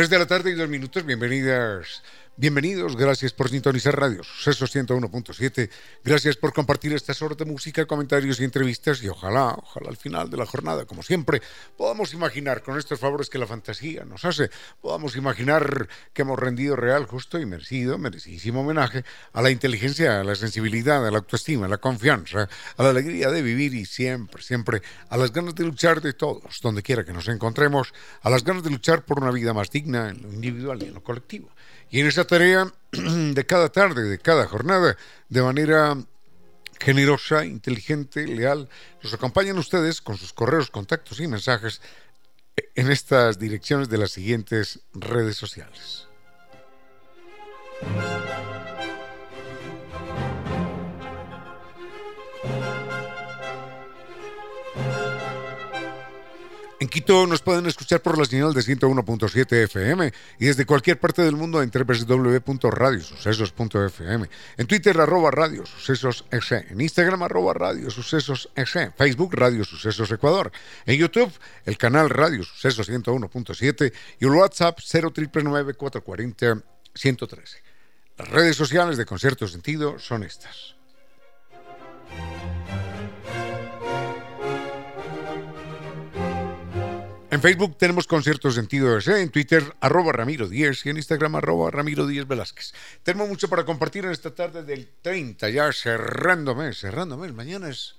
3 de la tarde y dos minutos, bienvenidas Bienvenidos, gracias por sintonizar Radio Sucesos 101.7, gracias por compartir estas horas de música, comentarios y entrevistas y ojalá, ojalá al final de la jornada, como siempre, podamos imaginar con estos favores que la fantasía nos hace, podamos imaginar que hemos rendido real, justo y merecido, merecidísimo homenaje a la inteligencia, a la sensibilidad, a la autoestima, a la confianza, a la alegría de vivir y siempre, siempre a las ganas de luchar de todos, donde quiera que nos encontremos, a las ganas de luchar por una vida más digna en lo individual y en lo colectivo. Y en esa tarea de cada tarde, de cada jornada, de manera generosa, inteligente, leal, nos acompañan ustedes con sus correos, contactos y mensajes en estas direcciones de las siguientes redes sociales. En Quito nos pueden escuchar por la señal de 101.7 FM y desde cualquier parte del mundo en www.radiosucesos.fm. En Twitter, arroba Radio Sucesos En Instagram, arroba Radio Sucesos Facebook, Radio Sucesos Ecuador. En YouTube, el canal Radio Sucesos 101.7 y el WhatsApp 440 113 Las redes sociales de Concierto Sentido son estas. En Facebook tenemos Concierto Sentido ese, en Twitter arroba Ramiro 10 y en Instagram arroba Ramiro 10 Velázquez. Tenemos mucho para compartir en esta tarde del 30, ya cerrando mes, cerrando mes. Mañana es,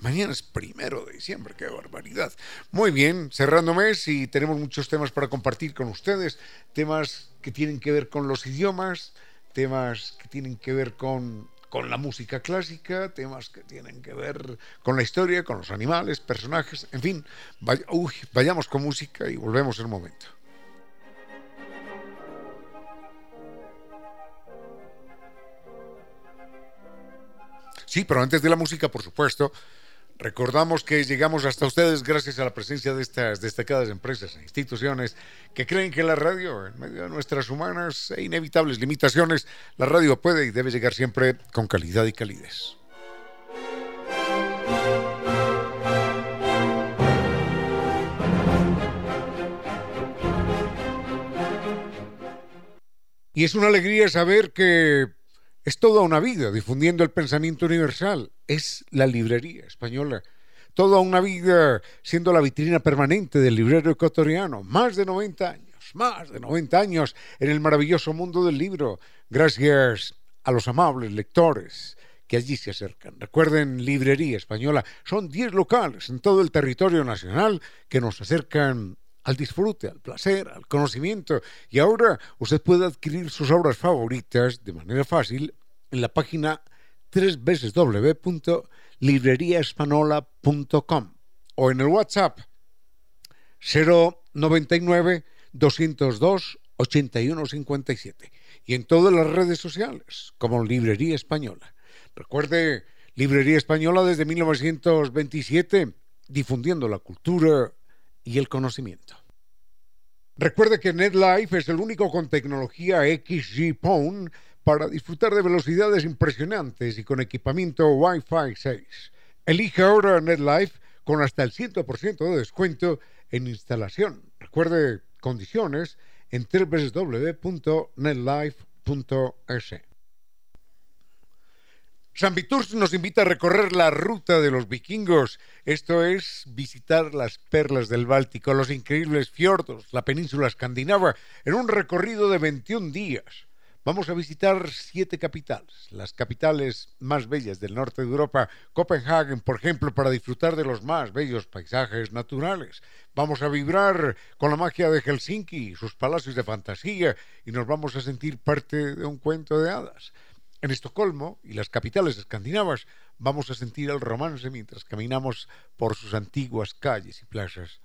mañana es primero de diciembre, qué barbaridad. Muy bien, cerrando mes y tenemos muchos temas para compartir con ustedes, temas que tienen que ver con los idiomas, temas que tienen que ver con con la música clásica, temas que tienen que ver con la historia, con los animales, personajes, en fin, vayamos con música y volvemos en momento. Sí, pero antes de la música, por supuesto, Recordamos que llegamos hasta ustedes gracias a la presencia de estas destacadas empresas e instituciones que creen que la radio, en medio de nuestras humanas e inevitables limitaciones, la radio puede y debe llegar siempre con calidad y calidez. Y es una alegría saber que es toda una vida difundiendo el pensamiento universal. Es la librería española. Toda una vida siendo la vitrina permanente del librero ecuatoriano. Más de 90 años, más de 90 años en el maravilloso mundo del libro. Gracias a los amables lectores que allí se acercan. Recuerden, Librería Española. Son 10 locales en todo el territorio nacional que nos acercan al disfrute, al placer, al conocimiento. Y ahora usted puede adquirir sus obras favoritas de manera fácil en la página www.libreriaespanola.com o en el WhatsApp 099 202 8157 y en todas las redes sociales como Librería Española. Recuerde, Librería Española desde 1927 difundiendo la cultura y el conocimiento. Recuerde que NetLife es el único con tecnología XG Phone para disfrutar de velocidades impresionantes y con equipamiento Wi-Fi 6. Elige ahora NetLife con hasta el 100% de descuento en instalación. Recuerde condiciones en www.netlife.es. San Viturs nos invita a recorrer la ruta de los vikingos, esto es visitar las perlas del Báltico, los increíbles fiordos, la península escandinava, en un recorrido de 21 días. Vamos a visitar siete capitales, las capitales más bellas del norte de Europa, Copenhague, por ejemplo, para disfrutar de los más bellos paisajes naturales. Vamos a vibrar con la magia de Helsinki, sus palacios de fantasía, y nos vamos a sentir parte de un cuento de hadas. En Estocolmo y las capitales escandinavas vamos a sentir el romance mientras caminamos por sus antiguas calles y plazas.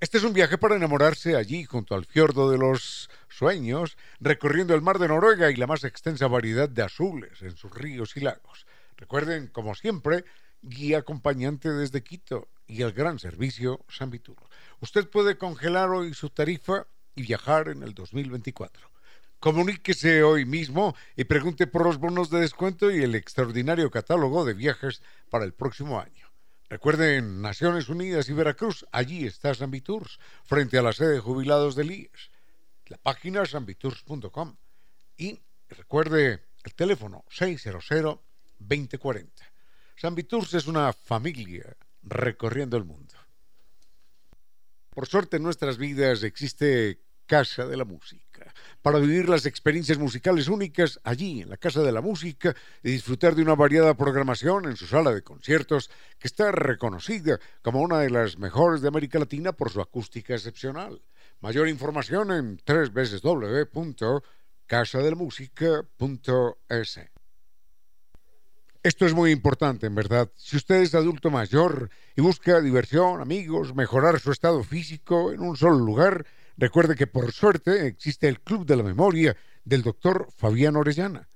Este es un viaje para enamorarse allí junto al fiordo de los sueños, recorriendo el mar de Noruega y la más extensa variedad de azules en sus ríos y lagos. Recuerden, como siempre, guía acompañante desde Quito y el gran servicio San Vitur. Usted puede congelar hoy su tarifa y viajar en el 2024. Comuníquese hoy mismo y pregunte por los bonos de descuento y el extraordinario catálogo de viajes para el próximo año. Recuerden, Naciones Unidas y Veracruz, allí está Sambitours, frente a la sede de jubilados del IES. La página sambitours.com. Y recuerde el teléfono 600-2040. Sambitours es una familia recorriendo el mundo. Por suerte en nuestras vidas existe Casa de la Música, para vivir las experiencias musicales únicas allí, en la Casa de la Música, y disfrutar de una variada programación en su sala de conciertos, que está reconocida como una de las mejores de América Latina por su acústica excepcional. Mayor información en www.casadelmusica.es. Esto es muy importante, en verdad. Si usted es adulto mayor y busca diversión, amigos, mejorar su estado físico en un solo lugar, Recuerde que por suerte existe el Club de la Memoria del doctor Fabián Orellana.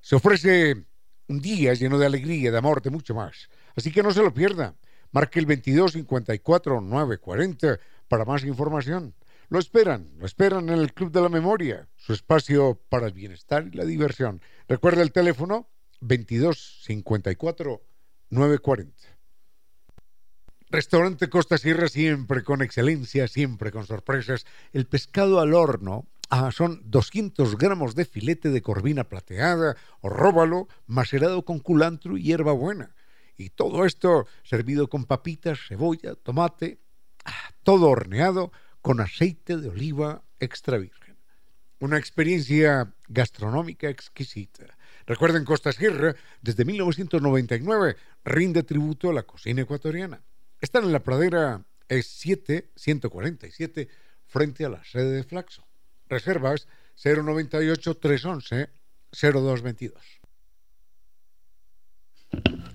Se ofrece un día lleno de alegría, de amor, de mucho más. Así que no se lo pierda. Marque el 22 54 940 para más información. Lo esperan, lo esperan en el Club de la Memoria, su espacio para el bienestar y la diversión. Recuerde el teléfono 22 54 940. Restaurante Costa Sierra siempre con excelencia, siempre con sorpresas. El pescado al horno ah, son 200 gramos de filete de corvina plateada o róbalo macerado con culantro y hierba buena. Y todo esto servido con papitas, cebolla, tomate, ah, todo horneado con aceite de oliva extra virgen. Una experiencia gastronómica exquisita. Recuerden, Costa Sierra, desde 1999, rinde tributo a la cocina ecuatoriana. Están en la pradera E7 147 frente a la sede de Flaxo. Reservas 098 311 0222.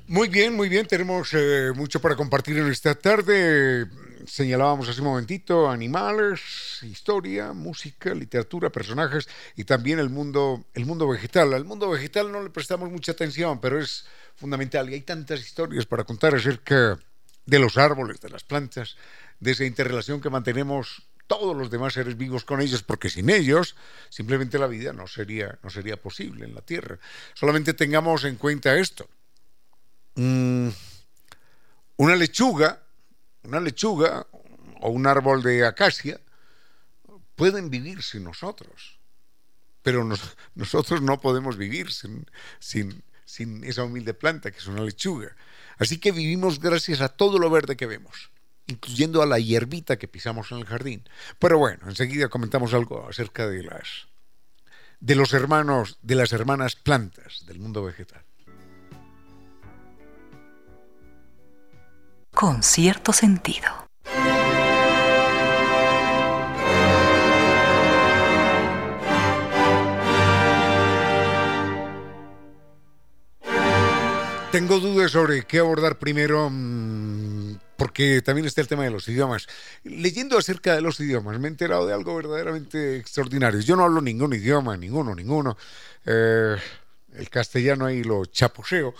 Muy bien, muy bien. Tenemos eh, mucho para compartir en esta tarde. Señalábamos hace un momentito animales, historia, música, literatura, personajes y también el mundo, el mundo vegetal. Al mundo vegetal no le prestamos mucha atención, pero es fundamental y hay tantas historias para contar acerca los árboles, de las plantas, de esa interrelación que mantenemos todos los demás seres vivos con ellos, porque sin ellos simplemente la vida no sería, no sería posible en la Tierra. Solamente tengamos en cuenta esto. Mm, una lechuga, una lechuga o un árbol de acacia pueden vivir sin nosotros, pero nosotros no podemos vivir sin, sin esa humilde planta que es una lechuga. Así que vivimos gracias a todo lo verde que vemos, incluyendo a la hierbita que pisamos en el jardín. Pero bueno, enseguida comentamos algo acerca de las de los hermanos, de las hermanas plantas del mundo vegetal. Con cierto sentido. Tengo dudas sobre qué abordar primero, mm, porque también está el tema de los idiomas. Leyendo acerca de los idiomas, me he enterado de algo verdaderamente extraordinario. Yo no hablo ningún idioma, ninguno, ninguno. Eh, el castellano ahí lo chaposeo,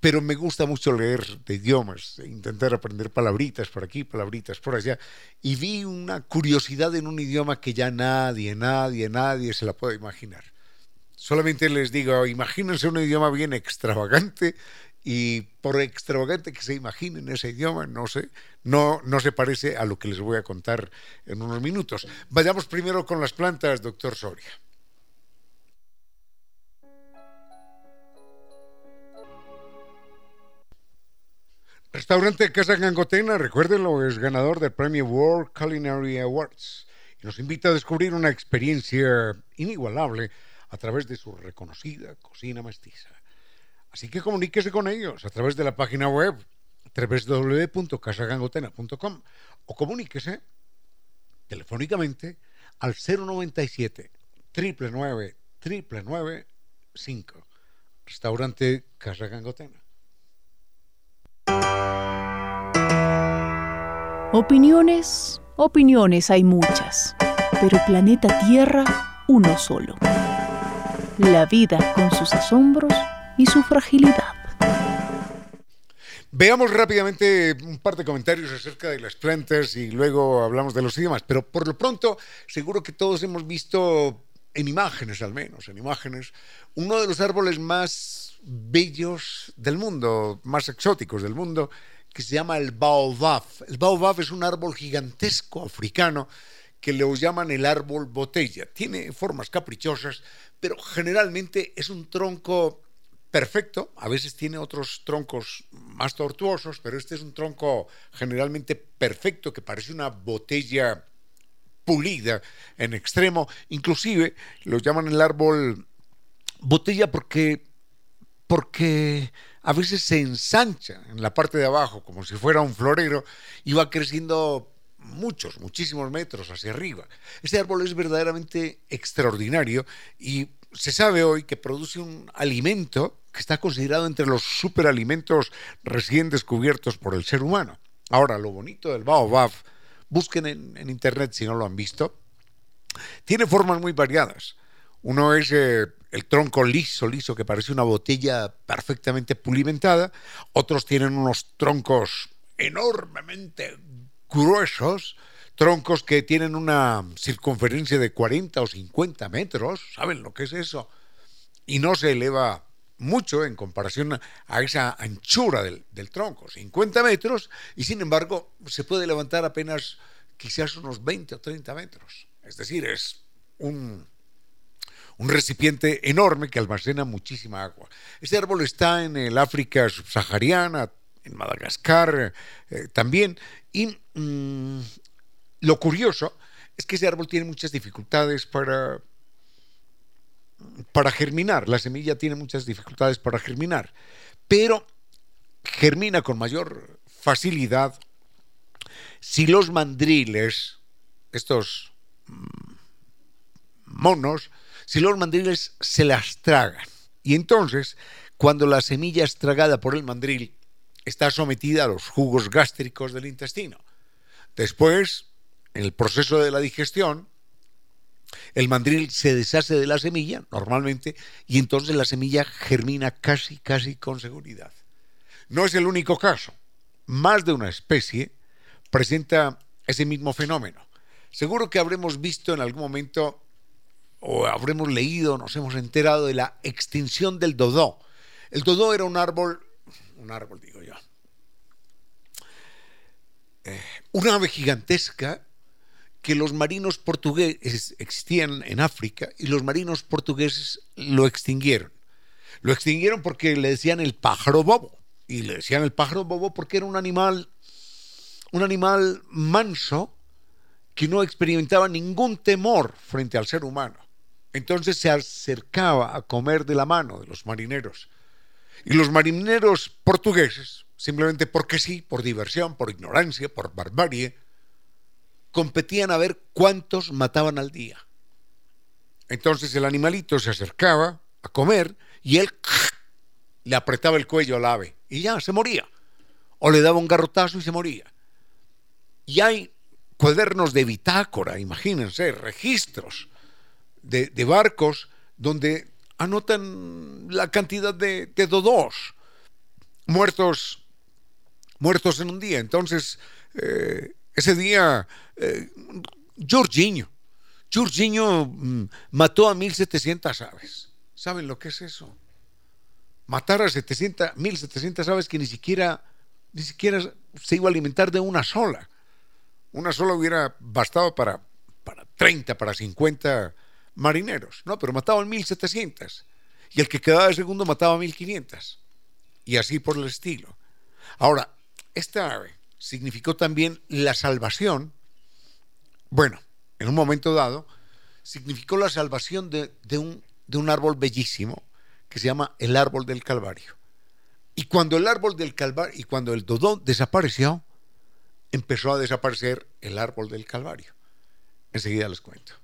pero me gusta mucho leer de idiomas, e intentar aprender palabritas por aquí, palabritas por allá. Y vi una curiosidad en un idioma que ya nadie, nadie, nadie se la puede imaginar. Solamente les digo, imagínense un idioma bien extravagante y por extravagante que se imaginen ese idioma, no sé, no, no se parece a lo que les voy a contar en unos minutos. Vayamos primero con las plantas, doctor Soria. Restaurante Casa Gangotena, recuérdenlo, es ganador del premio World Culinary Awards y nos invita a descubrir una experiencia inigualable a través de su reconocida cocina mestiza. Así que comuníquese con ellos a través de la página web www.casagangotena.com o comuníquese telefónicamente al 097 999 5, restaurante Casa Gangotena. Opiniones, opiniones hay muchas, pero planeta Tierra uno solo. La vida con sus asombros y su fragilidad. Veamos rápidamente un par de comentarios acerca de las plantas y luego hablamos de los idiomas, pero por lo pronto seguro que todos hemos visto en imágenes al menos, en imágenes, uno de los árboles más bellos del mundo, más exóticos del mundo, que se llama el baobab. El baobab es un árbol gigantesco africano que lo llaman el árbol botella. Tiene formas caprichosas, pero generalmente es un tronco perfecto. A veces tiene otros troncos más tortuosos, pero este es un tronco generalmente perfecto que parece una botella pulida en extremo. Inclusive lo llaman el árbol botella porque, porque a veces se ensancha en la parte de abajo como si fuera un florero y va creciendo muchos, muchísimos metros hacia arriba. Este árbol es verdaderamente extraordinario y se sabe hoy que produce un alimento que está considerado entre los superalimentos recién descubiertos por el ser humano. Ahora, lo bonito del baobab, busquen en, internet si no lo han visto, tiene formas muy variadas. Uno es eh, el tronco liso, liso, que parece una botella perfectamente pulimentada. Otros tienen unos troncos enormemente gruesos, troncos que tienen una circunferencia de 40 o 50 metros. ¿Saben lo que es eso? Y no se eleva mucho en comparación a esa anchura del, tronco, 50 metros, y sin embargo se puede levantar apenas quizás unos 20 o 30 metros. Es decir, es un, un recipiente enorme que almacena muchísima agua. Este árbol está en el África subsahariana, en Madagascar eh, también, y mm, lo curioso es que ese árbol tiene muchas dificultades para para germinar. La semilla tiene muchas dificultades para germinar, pero germina con mayor facilidad si los mandriles, estos mm, monos, si los mandriles se las tragan. Y entonces, cuando la semilla es tragada por el mandril, está sometida a los jugos gástricos del intestino. Después, en el proceso de la digestión, el mandril se deshace de la semilla, normalmente, y entonces la semilla germina casi, casi con seguridad. No es el único caso. Más de una especie presenta ese mismo fenómeno. Seguro que habremos visto en algún momento, o habremos leído, nos hemos enterado de la extinción del dodó. El dodó era un árbol, un árbol digo yo, una ave gigantesca que los marinos portugueses existían en África y los marinos portugueses lo extinguieron. Lo extinguieron porque le decían el pájaro bobo. Y le decían el pájaro bobo porque era un animal, un animal manso que no experimentaba ningún temor frente al ser humano. Entonces se acercaba a comer de la mano de los marineros. Y los marineros portugueses, simplemente porque sí, por diversión, por ignorancia, por barbarie, competían a ver cuántos mataban al día. Entonces el animalito se acercaba a comer y él le apretaba el cuello al ave y ya se moría. O le daba un garrotazo y se moría. Y hay cuadernos de bitácora, imagínense, registros de, barcos donde anotan la cantidad de, de dodos muertos, muertos en un día. Entonces, eh, ese día, eh, Jorginho, Jorginho mm, mató a 1.700 aves. ¿Saben lo que es eso? Matar a 700, 1.700 aves que ni siquiera, ni siquiera se iba a alimentar de una sola. Una sola hubiera bastado para, para 30, para 50 marineros. No, pero mataban 1.700. Y el que quedaba de segundo mataba a 1.500. Y así por el estilo. Ahora, esta ave significó también la salvación, bueno, en un momento dado, significó la salvación de, un, un árbol bellísimo que se llama el árbol del Calvario. Y cuando el árbol del Calvario, y cuando el Dodón desapareció, empezó a desaparecer el árbol del Calvario. Enseguida les cuento.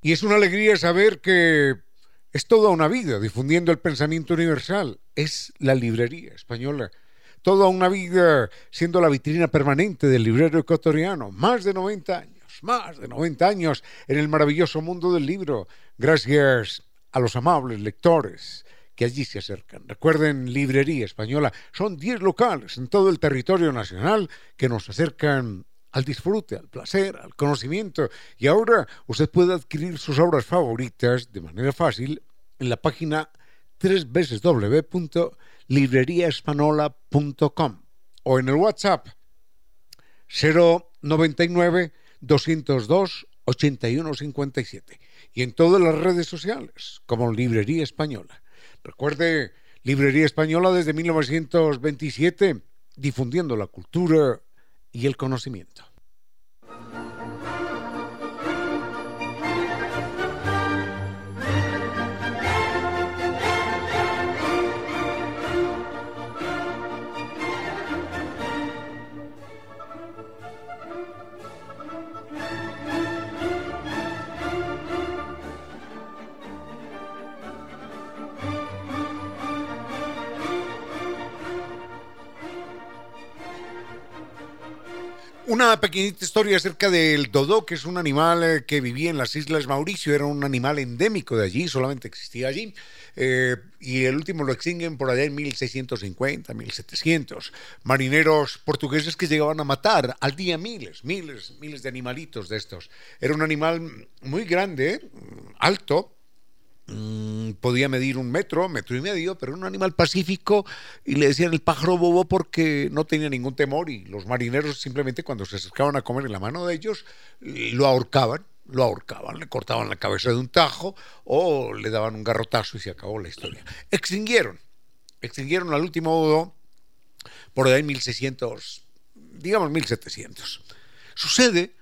Y es una alegría saber que es toda una vida difundiendo el pensamiento universal. Es la librería española. Toda una vida siendo la vitrina permanente del librero ecuatoriano. Más de 90 años, más de 90 años en el maravilloso mundo del libro. Gracias a los amables lectores que allí se acercan. Recuerden, Librería Española, son 10 locales en todo el territorio nacional que nos acercan al disfrute, al placer, al conocimiento. Y ahora usted puede adquirir sus obras favoritas de manera fácil en la página www.libreriaespanola.com o en el WhatsApp 099 202 8157 y en todas las redes sociales como Librería Española. Recuerde, Librería Española desde 1927 difundiendo la cultura y el conocimiento. Una pequeñita historia acerca del dodo, que es un animal eh, que vivía en las Islas Mauricio, era un animal endémico de allí, solamente existía allí, eh, y el último lo extinguen por allá en 1650, 1700. Marineros portugueses que llegaban a matar al día miles, miles, miles de animalitos de estos. Era un animal muy grande, alto, Mm, podía medir un metro, metro y medio, pero era un animal pacífico y le decían el pájaro bobo porque no tenía ningún temor y los marineros simplemente cuando se acercaban a comer en la mano de ellos lo ahorcaban, lo ahorcaban, le cortaban la cabeza de un tajo o le daban un garrotazo y se acabó la historia. Extinguieron, extinguieron al último dodo por ahí en 1600, digamos 1700. Sucede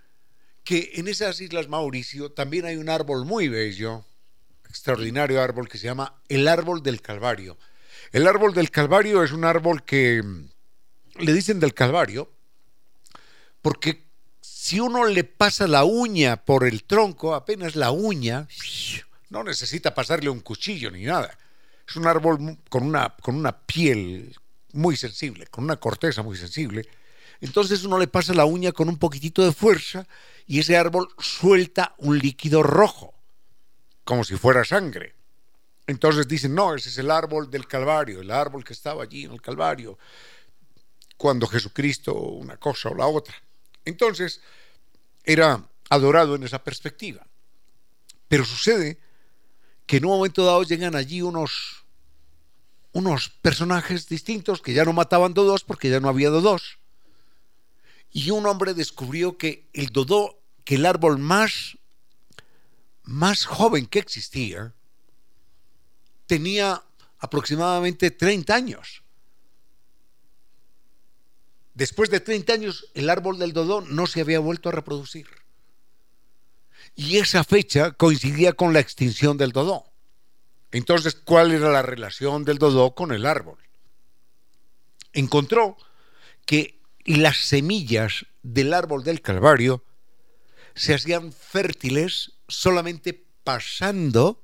que en esas islas Mauricio también hay un árbol muy bello, extraordinario árbol que se llama el árbol del Calvario. El árbol del Calvario es un árbol que mm, le dicen del Calvario porque si uno le pasa la uña por el tronco, apenas la uña, no necesita pasarle un cuchillo ni nada. Es un árbol con una, con una piel muy sensible, con una corteza muy sensible. Entonces uno le pasa la uña con un poquitito de fuerza y ese árbol suelta un líquido rojo como si fuera sangre. Entonces dicen, no, ese es el árbol del Calvario, el árbol que estaba allí en el Calvario, cuando Jesucristo una cosa o la otra. Entonces, era adorado en esa perspectiva. Pero sucede que en un momento dado llegan allí unos, unos personajes distintos que ya no mataban dodos porque ya no había dodos. Y un hombre descubrió que el dodó, que el árbol más más joven que existía tenía aproximadamente 30 años. Después de 30 años, el árbol del dodó no se había vuelto a reproducir. Y esa fecha coincidía con la extinción del dodó. Entonces, ¿cuál era la relación del dodó con el árbol? Encontró que las semillas del árbol del Calvario se hacían fértiles solamente pasando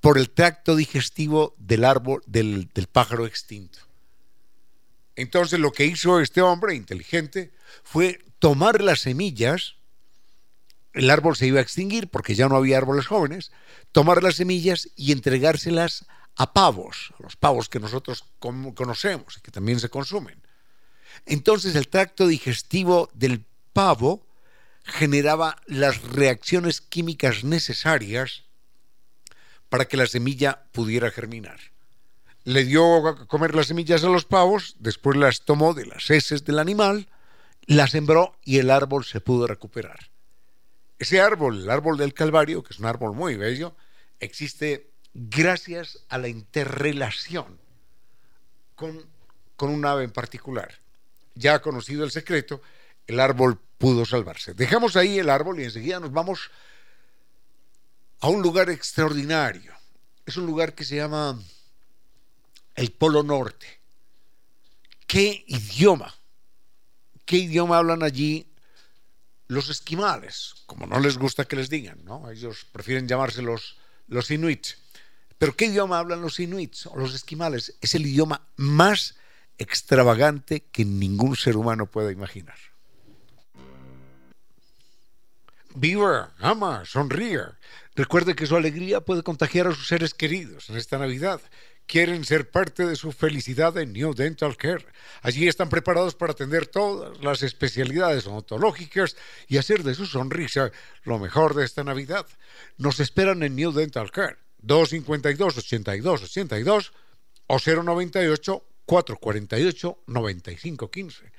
por el tracto digestivo del árbol, del, pájaro extinto. Entonces lo que hizo este hombre inteligente fue tomar las semillas, el árbol se iba a extinguir porque ya no había árboles jóvenes, tomar las semillas y entregárselas a pavos, los pavos que nosotros conocemos y que también se consumen. Entonces el tracto digestivo del pavo generaba las reacciones químicas necesarias para que la semilla pudiera germinar. Le dio a comer las semillas a los pavos, después las tomó de las heces del animal, las sembró y el árbol se pudo recuperar. Ese árbol, el árbol del Calvario, que es un árbol muy bello, existe gracias a la interrelación con, con un ave en particular. Ya ha conocido el secreto, el árbol pudo salvarse. Dejamos ahí el árbol y enseguida nos vamos a un lugar extraordinario. Es un lugar que se llama el Polo Norte. ¿Qué idioma? ¿Qué idioma hablan allí los esquimales, como no les gusta que les digan, ¿no? Ellos prefieren llamarse los, los inuits. Pero ¿qué idioma hablan los inuits o los esquimales? Es el idioma más extravagante que ningún ser humano pueda imaginar. Viva, ama, sonríe. Recuerde que su alegría puede contagiar a sus seres queridos en esta Navidad quieren ser parte de su felicidad en New Dental Care. Allí están preparados para atender todas las especialidades odontológicas y hacer de su sonrisa lo mejor de esta Navidad. Nos esperan en New Dental Care, 252-8282 o 098-448-9515.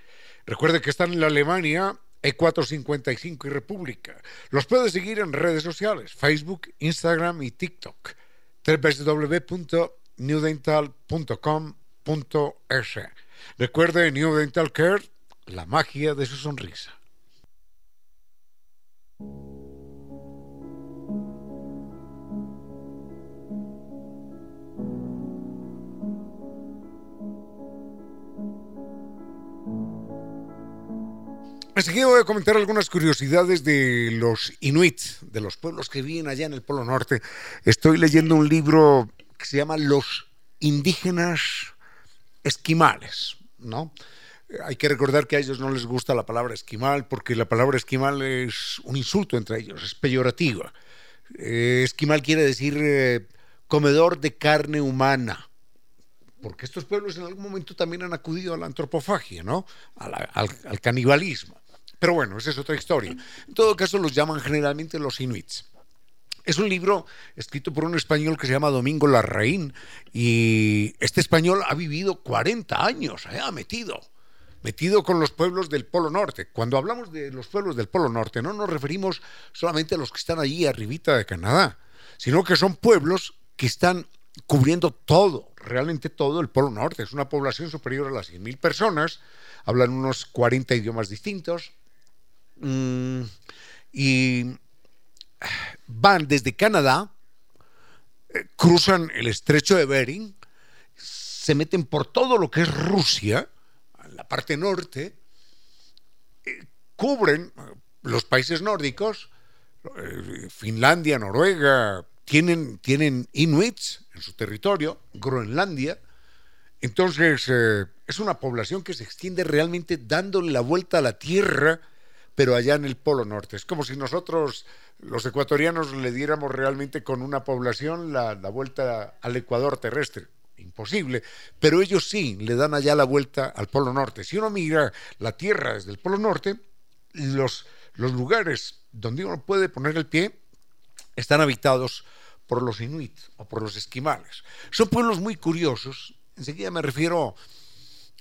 Recuerde que están en la Alemania E455 y República. Los puede seguir en redes sociales, Facebook, Instagram y TikTok. www newdental.com.es. Recuerde New Dental Care, la magia de su sonrisa. Enseguida voy a comentar algunas curiosidades de los Inuit, de los pueblos que viven allá en el Polo Norte. Estoy leyendo un libro que se llama Los indígenas esquimales, ¿no? Hay que recordar que a ellos no les gusta la palabra esquimal porque la palabra esquimal es un insulto entre ellos, es peyorativa. Eh, esquimal quiere decir eh, comedor de carne humana, porque estos pueblos en algún momento también han acudido a la antropofagia, ¿no? al canibalismo. Pero bueno, esa es otra historia. En todo caso, los llaman generalmente los inuits. Es un libro escrito por un español que se llama Domingo Larraín y este español ha vivido 40 años, ¿eh? ha metido, metido con los pueblos del Polo Norte. Cuando hablamos de los pueblos del Polo Norte no nos referimos solamente a los que están allí arribita de Canadá, sino que son pueblos que están cubriendo todo, realmente todo el Polo Norte. Es una población superior a las 100.000 personas, hablan unos 40 idiomas distintos. Mm, y van desde Canadá, eh, cruzan el estrecho de Bering, se meten por todo lo que es Rusia, la parte norte, eh, cubren eh, los países nórdicos, Finlandia, Noruega, tienen, tienen inuits en su territorio, Groenlandia, entonces es una población que se extiende realmente dándole la vuelta a la Tierra, pero allá en el Polo Norte. Es como si nosotros los ecuatorianos le diéramos realmente con una población la, vuelta al Ecuador terrestre. Imposible, pero ellos sí le dan allá la vuelta al Polo Norte. Si uno mira la Tierra desde el Polo Norte, los, los lugares donde uno puede poner el pie están habitados por los inuit o por los esquimales. Son pueblos muy curiosos. Enseguida me refiero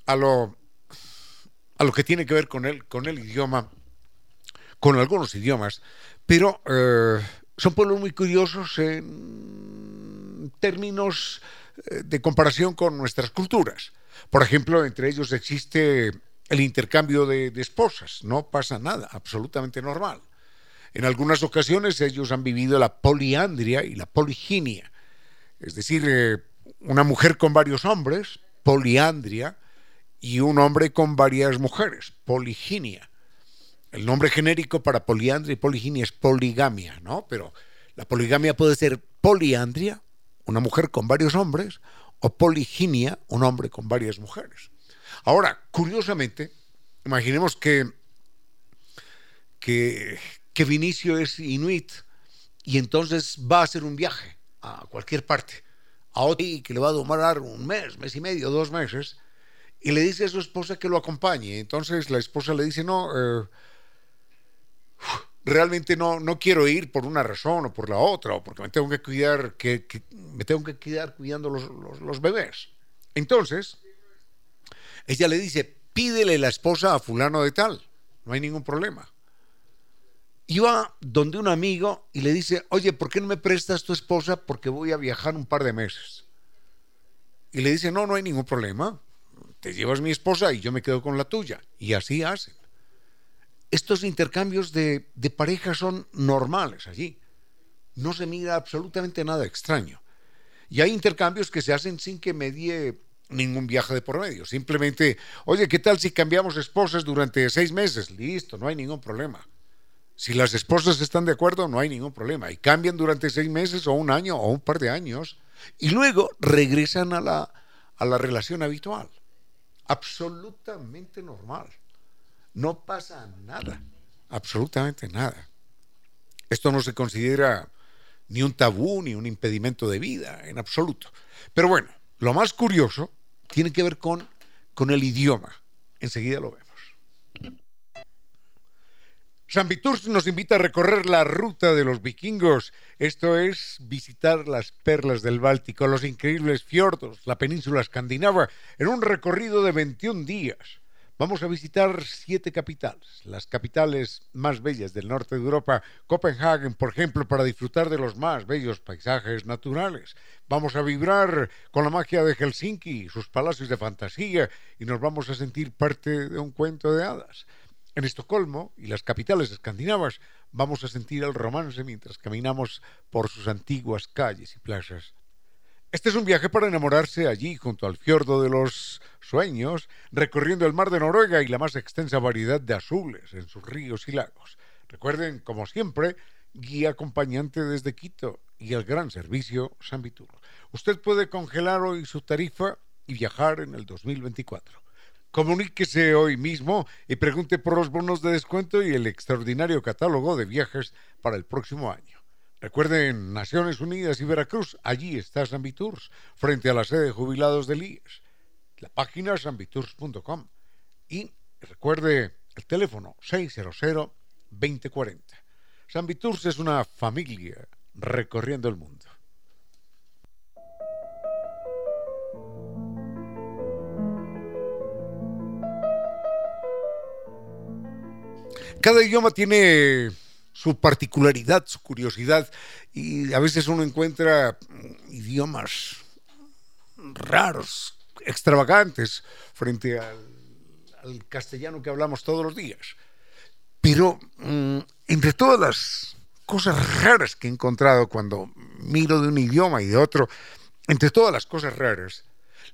a lo, a lo que tiene que ver con el, con el idioma, con algunos idiomas, pero eh, son pueblos muy curiosos en términos eh, de comparación con nuestras culturas. Por ejemplo, entre ellos existe el intercambio de, esposas, no pasa nada, absolutamente normal. En algunas ocasiones ellos han vivido la poliandria y la poliginia, es decir, eh, una mujer con varios hombres, poliandria, y un hombre con varias mujeres, poliginia. El nombre genérico para poliandria y poliginia es poligamia, ¿no? Pero la poligamia puede ser poliandria, una mujer con varios hombres, o poliginia, un hombre con varias mujeres. Ahora, curiosamente, imaginemos que, que, que Vinicio es inuit y entonces va a hacer un viaje a cualquier parte, a otro que le va a tomar un mes, mes y medio, dos meses, y le dice a su esposa que lo acompañe. Entonces la esposa le dice, no, eh, realmente no, no quiero ir por una razón o por la otra, o porque me tengo que cuidar, que, me tengo que quedar cuidando los, los, bebés. Entonces, ella le dice, pídele la esposa a fulano de tal, no hay ningún problema. Va donde un amigo y le dice, oye, ¿por qué no me prestas tu esposa? Porque voy a viajar un par de meses. Y le dice, no, no hay ningún problema. Te llevas mi esposa y yo me quedo con la tuya. Y así hacen estos intercambios de, de parejas son normales allí. No se mira absolutamente nada extraño. Y hay intercambios que se hacen sin que medie ningún viaje de por medio. Simplemente, oye, ¿qué tal si cambiamos esposas durante seis meses? Listo, no hay ningún problema. Si las esposas están de acuerdo, no hay ningún problema. Y cambian durante seis meses o un año o un par de años. Y luego regresan a la, a la relación habitual. Absolutamente normal. No pasa nada. Absolutamente nada. Esto no se considera ni un tabú ni un impedimento de vida, en absoluto. Pero bueno, lo más curioso tiene que ver con, con el idioma. Enseguida lo vemos. San Viturs nos invita a recorrer la ruta de los vikingos, esto es visitar las perlas del Báltico, los increíbles fiordos, la península escandinava, en un recorrido de 21 días. Vamos a visitar siete capitales, las capitales más bellas del norte de Europa, Copenhague, por ejemplo, para disfrutar de los más bellos paisajes naturales. Vamos a vibrar con la magia de Helsinki, sus palacios de fantasía, y nos vamos a sentir parte de un cuento de hadas. En Estocolmo y las capitales escandinavas vamos a sentir el romance mientras caminamos por sus antiguas calles y plazas. Este es un viaje para enamorarse allí, junto al fiordo de los sueños, recorriendo el mar de Noruega y la más extensa variedad de azules en sus ríos y lagos. Recuerden, como siempre, guía acompañante desde Quito y el gran servicio San Vitur. Usted puede congelar hoy su tarifa y viajar en el 2024. Comuníquese hoy mismo y pregunte por los bonos de descuento y el extraordinario catálogo de viajes para el próximo año. Recuerden, Naciones Unidas y Veracruz, allí está San Viturs, frente a la sede de jubilados del IES. La página sanviturs.com. Y recuerde el teléfono 600-2040. San Viturs es una familia recorriendo el mundo. Cada idioma tiene su particularidad, su curiosidad, y a veces uno encuentra idiomas raros, extravagantes, frente al, castellano que hablamos todos los días. Pero mm, entre todas las cosas raras que he encontrado cuando miro de un idioma y de otro, entre todas las cosas raras,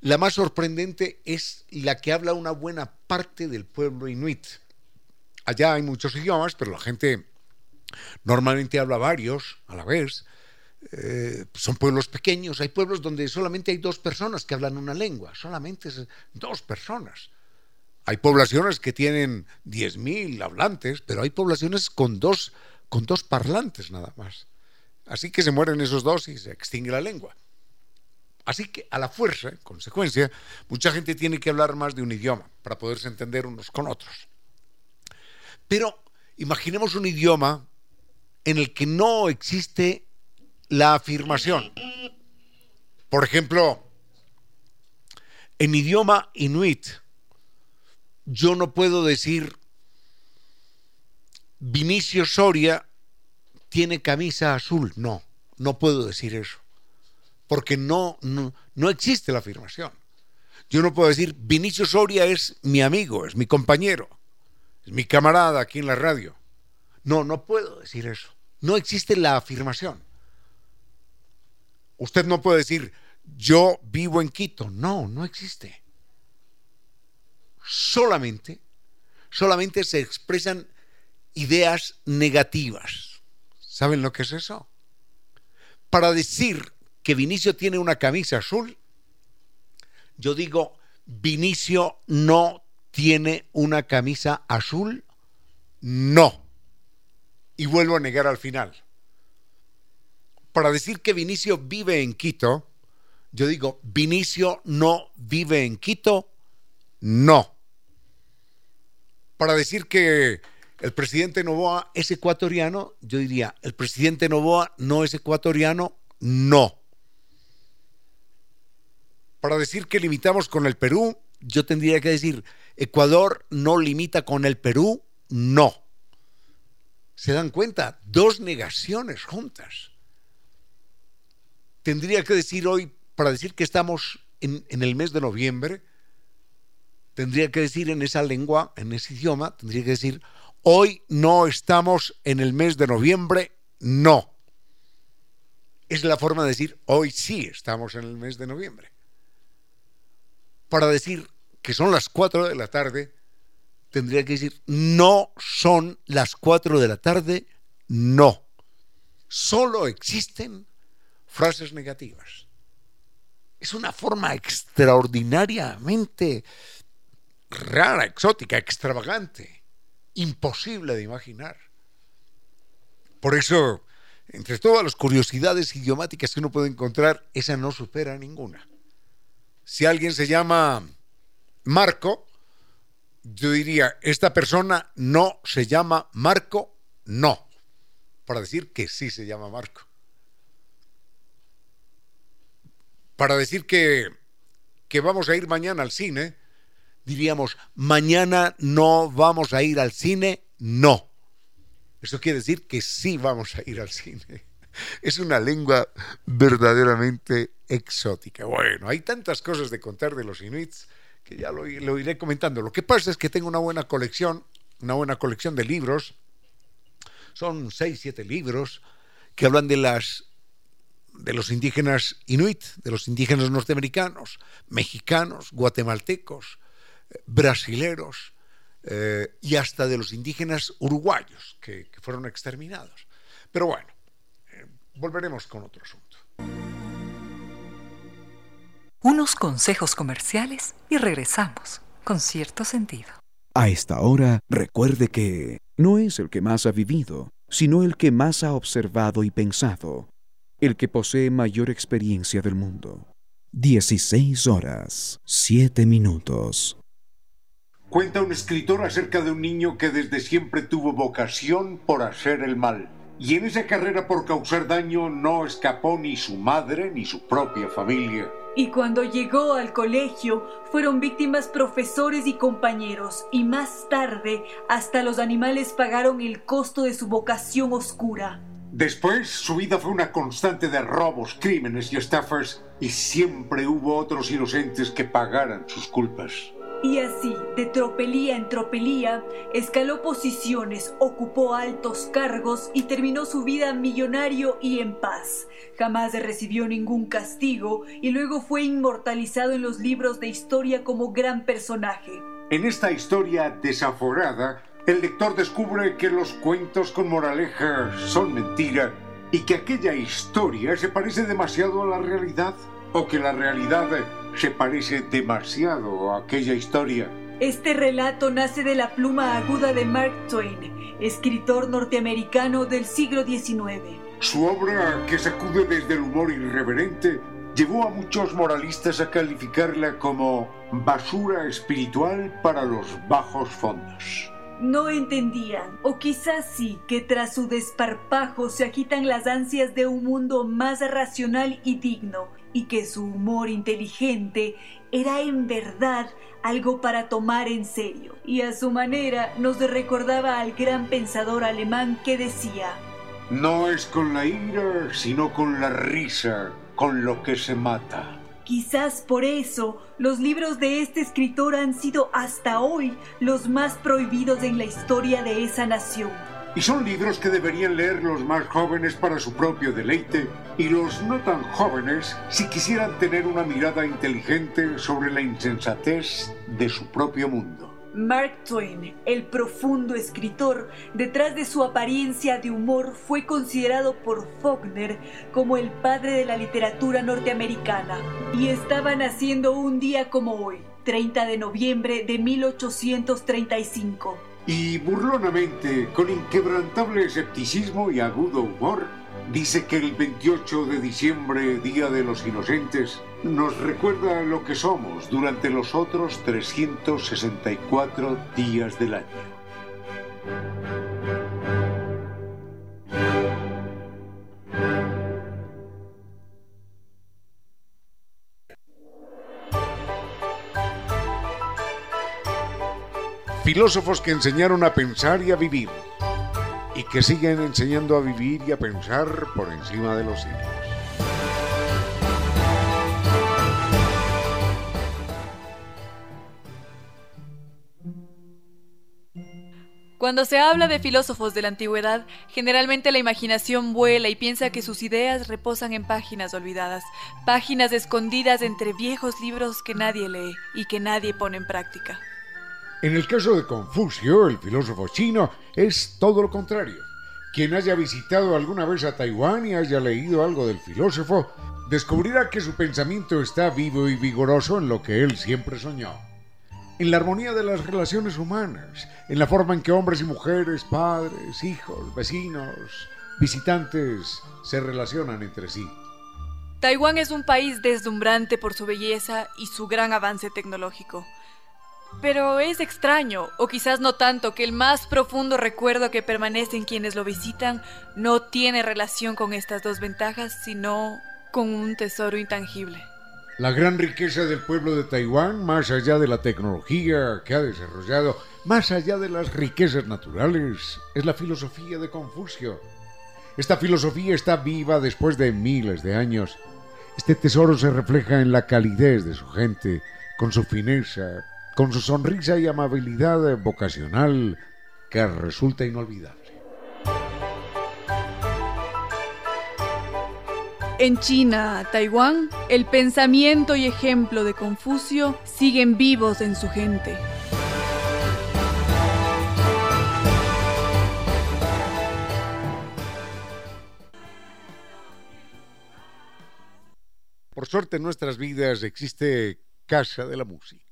la más sorprendente es la que habla una buena parte del pueblo inuit allá hay muchos idiomas, pero la gente normalmente habla varios a la vez. Eh, son pueblos pequeños, hay pueblos donde solamente hay dos personas que hablan una lengua, solamente dos personas. Hay poblaciones que tienen 10.000 hablantes, pero hay poblaciones con dos, con dos parlantes nada más. Así que se mueren esos dos y se extingue la lengua. Así que a la fuerza, en consecuencia, mucha gente tiene que hablar más de un idioma para poderse entender unos con otros. Pero imaginemos un idioma en el que no existe la afirmación. Por ejemplo, en idioma inuit, yo no puedo decir Vinicio Soria tiene camisa azul. No, no puedo decir eso. Porque no, no, no existe la afirmación. Yo no puedo decir Vinicio Soria es mi amigo, es mi compañero mi camarada aquí en la radio. No, no puedo decir eso. No existe la afirmación. Usted no puede decir, yo vivo en Quito. No, no existe. Solamente, solamente se expresan ideas negativas. ¿Saben lo que es eso? Para decir que Vinicio tiene una camisa azul, yo digo, Vinicio no ¿Tiene una camisa azul? No. Y vuelvo a negar al final. Para decir que Vinicio vive en Quito, yo digo, Vinicio no vive en Quito, no. Para decir que el presidente Novoa es ecuatoriano, yo diría, el presidente Novoa no es ecuatoriano, no. Para decir que limitamos con el Perú, yo tendría que decir, Ecuador no limita con el Perú, no. ¿Se dan cuenta? Dos negaciones juntas. Tendría que decir hoy, para decir que estamos en, el mes de noviembre, tendría que decir en esa lengua, en ese idioma, tendría que decir, hoy no estamos en el mes de noviembre, no. Es la forma de decir, hoy sí estamos en el mes de noviembre para decir que son las 4 de la tarde, tendría que decir, no son las 4 de la tarde, no. Solo existen frases negativas. Es una forma extraordinariamente rara, exótica, extravagante, imposible de imaginar. Por eso, entre todas las curiosidades idiomáticas que uno puede encontrar, esa no supera ninguna. Si alguien se llama Marco, yo diría, esta persona no se llama Marco, no, para decir que sí se llama Marco. Para decir que, que vamos a ir mañana al cine, diríamos, mañana no vamos a ir al cine, no. Eso quiere decir que sí vamos a ir al cine. Es una lengua verdaderamente exótica. Bueno, hay tantas cosas de contar de los inuits que ya lo, iré comentando. Lo que pasa es que tengo una buena colección, una buena colección de libros. Son seis, siete libros que hablan de las de los indígenas inuit, de los indígenas norteamericanos, mexicanos, guatemaltecos, brasileros eh, y hasta de los indígenas uruguayos que, fueron exterminados. Pero bueno, eh, volveremos con otro asunto. Unos consejos comerciales y regresamos con cierto sentido. A esta hora, recuerde que no es el que más ha vivido, sino el que más ha observado y pensado, el que posee mayor experiencia del mundo. 16 horas, 7 minutos. Cuenta un escritor acerca de un niño que desde siempre tuvo vocación por hacer el mal. Y en esa carrera por causar daño no escapó ni su madre ni su propia familia. Y cuando llegó al colegio fueron víctimas profesores y compañeros, y más tarde hasta los animales pagaron el costo de su vocación oscura. Después su vida fue una constante de robos, crímenes y estafas, y siempre hubo otros inocentes que pagaran sus culpas. Y así, de tropelía en tropelía, escaló posiciones, ocupó altos cargos y terminó su vida millonario y en paz. Jamás recibió ningún castigo y luego fue inmortalizado en los libros de historia como gran personaje. En esta historia desaforada, el lector descubre que los cuentos con moraleja son mentira y que aquella historia se parece demasiado a la realidad o que la realidad se parece demasiado a aquella historia. Este relato nace de la pluma aguda de Mark Twain, escritor norteamericano del siglo XIX. Su obra, que sacude desde el humor irreverente, llevó a muchos moralistas a calificarla como basura espiritual para los bajos fondos. No entendían, o quizás sí, que tras su desparpajo se agitan las ansias de un mundo más racional y digno, y que su humor inteligente era en verdad algo para tomar en serio. Y a su manera nos recordaba al gran pensador alemán que decía, No es con la ira, sino con la risa, con lo que se mata. Quizás por eso los libros de este escritor han sido hasta hoy los más prohibidos en la historia de esa nación. Y son libros que deberían leer los más jóvenes para su propio deleite y los no tan jóvenes si quisieran tener una mirada inteligente sobre la insensatez de su propio mundo. Mark Twain, el profundo escritor, detrás de su apariencia de humor, fue considerado por Faulkner como el padre de la literatura norteamericana. Y estaba naciendo un día como hoy, 30 de noviembre de 1835. Y burlonamente, con inquebrantable escepticismo y agudo humor, dice que el 28 de diciembre, Día de los Inocentes, nos recuerda lo que somos durante los otros 364 días del año. Filósofos que enseñaron a pensar y a vivir, y que siguen enseñando a vivir y a pensar por encima de los siglos. Cuando se habla de filósofos de la antigüedad, generalmente la imaginación vuela y piensa que sus ideas reposan en páginas olvidadas, páginas escondidas entre viejos libros que nadie lee y que nadie pone en práctica. En el caso de Confucio, el filósofo chino, es todo lo contrario. Quien haya visitado alguna vez a Taiwán y haya leído algo del filósofo, descubrirá que su pensamiento está vivo y vigoroso en lo que él siempre soñó. En la armonía de las relaciones humanas, en la forma en que hombres y mujeres, padres, hijos, vecinos, visitantes se relacionan entre sí. Taiwán es un país deslumbrante por su belleza y su gran avance tecnológico. Pero es extraño, o quizás no tanto, que el más profundo recuerdo que permanece en quienes lo visitan no tiene relación con estas dos ventajas, sino con un tesoro intangible. La gran riqueza del pueblo de Taiwán, más allá de la tecnología que ha desarrollado, más allá de las riquezas naturales, es la filosofía de Confucio. Esta filosofía está viva después de miles de años. Este tesoro se refleja en la calidez de su gente, con su fineza, con su sonrisa y amabilidad vocacional que resulta inolvidable. En China, Taiwán, el pensamiento y ejemplo de Confucio siguen vivos en su gente. Por suerte en nuestras vidas existe Casa de la Música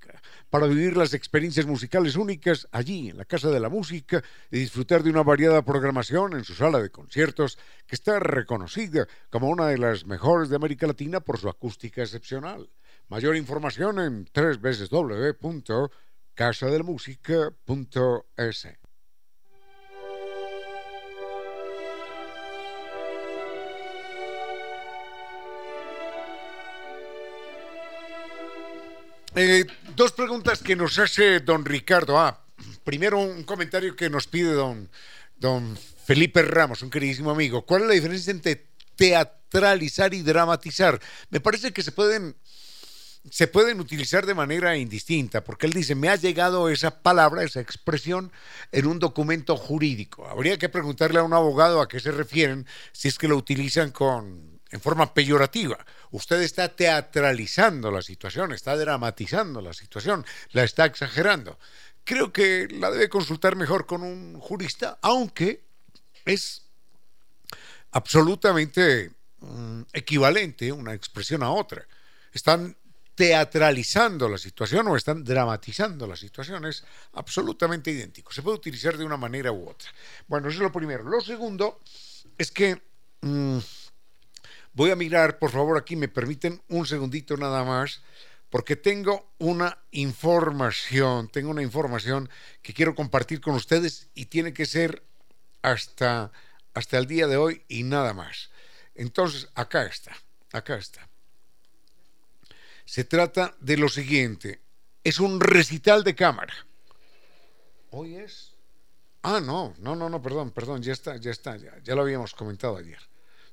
para vivir las experiencias musicales únicas allí, en la Casa de la Música, y disfrutar de una variada programación en su sala de conciertos, que está reconocida como una de las mejores de América Latina por su acústica excepcional. Mayor información en www.casadelmusica.es. Eh, dos preguntas que nos hace don Ricardo. Ah, primero un comentario que nos pide don, don Felipe Ramos, un queridísimo amigo. ¿Cuál es la diferencia entre teatralizar y dramatizar? Me parece que se pueden se pueden utilizar de manera indistinta, porque él dice, me ha llegado esa palabra, esa expresión, en un documento jurídico. Habría que preguntarle a un abogado a qué se refieren si es que lo utilizan con en forma peyorativa. Usted está teatralizando la situación, está dramatizando la situación, la está exagerando. Creo que la debe consultar mejor con un jurista, aunque es absolutamente mm, equivalente una expresión a otra. Están teatralizando la situación o están dramatizando la situación. Es absolutamente idéntico. Se puede utilizar de una manera u otra. Bueno, eso es lo primero. Lo segundo es que... Mm, Voy a mirar, por favor, aquí me permiten un segundito nada más, porque tengo una información, tengo una información que quiero compartir con ustedes y tiene que ser hasta, hasta el día de hoy y nada más. Entonces, acá está, acá está. Se trata de lo siguiente, es un recital de cámara. ¿Hoy es? Ah, no, no, no, no, perdón, perdón, ya está, ya está, ya, ya lo habíamos comentado ayer.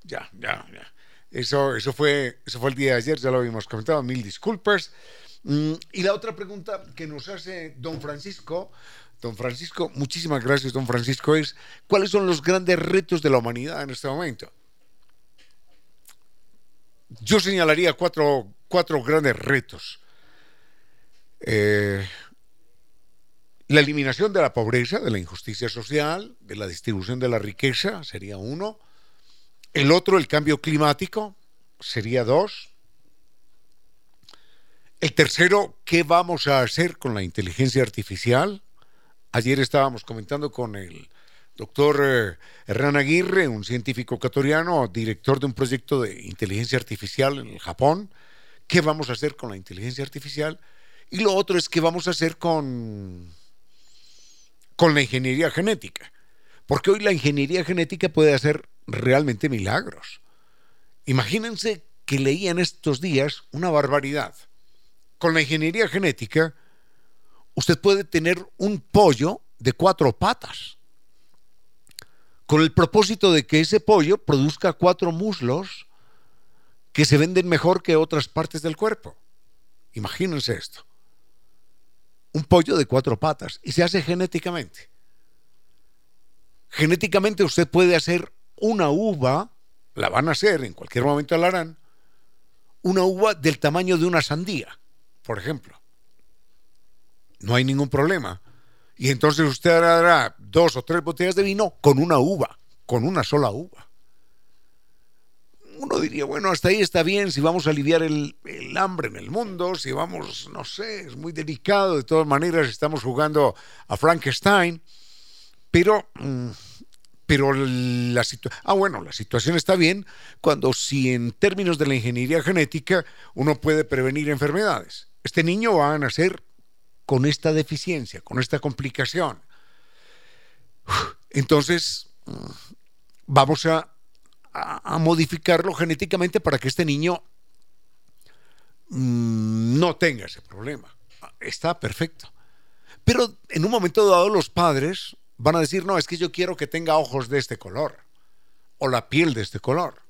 Ya, ya, ya. Eso, eso, fue, eso fue el día de ayer, ya lo habíamos comentado, mil disculpas. Mm, y la otra pregunta que nos hace don Francisco, don Francisco, muchísimas gracias don Francisco, es ¿cuáles son los grandes retos de la humanidad en este momento? Yo señalaría cuatro, cuatro grandes retos. Eh, la eliminación de la pobreza, de la injusticia social, de la distribución de la riqueza, sería uno. El otro, el cambio climático, sería dos. El tercero, ¿qué vamos a hacer con la inteligencia artificial? Ayer estábamos comentando con el doctor eh, Hernán Aguirre, un científico ecuatoriano, director de un proyecto de inteligencia artificial en el Japón. ¿Qué vamos a hacer con la inteligencia artificial? Y lo otro es qué vamos a hacer con, con la ingeniería genética. Porque hoy la ingeniería genética puede hacer realmente milagros. Imagínense que leían estos días una barbaridad. Con la ingeniería genética, usted puede tener un pollo de cuatro patas, con el propósito de que ese pollo produzca cuatro muslos que se venden mejor que otras partes del cuerpo. Imagínense esto. Un pollo de cuatro patas y se hace genéticamente. Genéticamente usted puede hacer una uva, la van a hacer, en cualquier momento la harán, una uva del tamaño de una sandía, por ejemplo. no hay ningún problema. Y entonces usted hará dos o tres botellas de vino con una uva, con una sola uva. Uno diría, bueno, hasta ahí está bien, si vamos a aliviar el, hambre en el mundo, si vamos, no sé, es muy delicado, de todas maneras estamos jugando a Frankenstein, pero... Mm, pero la situación, ah bueno, la situación está bien cuando si en términos de la ingeniería genética uno puede prevenir enfermedades. Este niño va a nacer con esta deficiencia, con esta complicación. Entonces, vamos a, modificarlo genéticamente para que este niño mm, no tenga ese problema. Está perfecto. Pero en un momento dado los padres van a decir, no, es que yo quiero que tenga ojos de este color, o la piel de este color,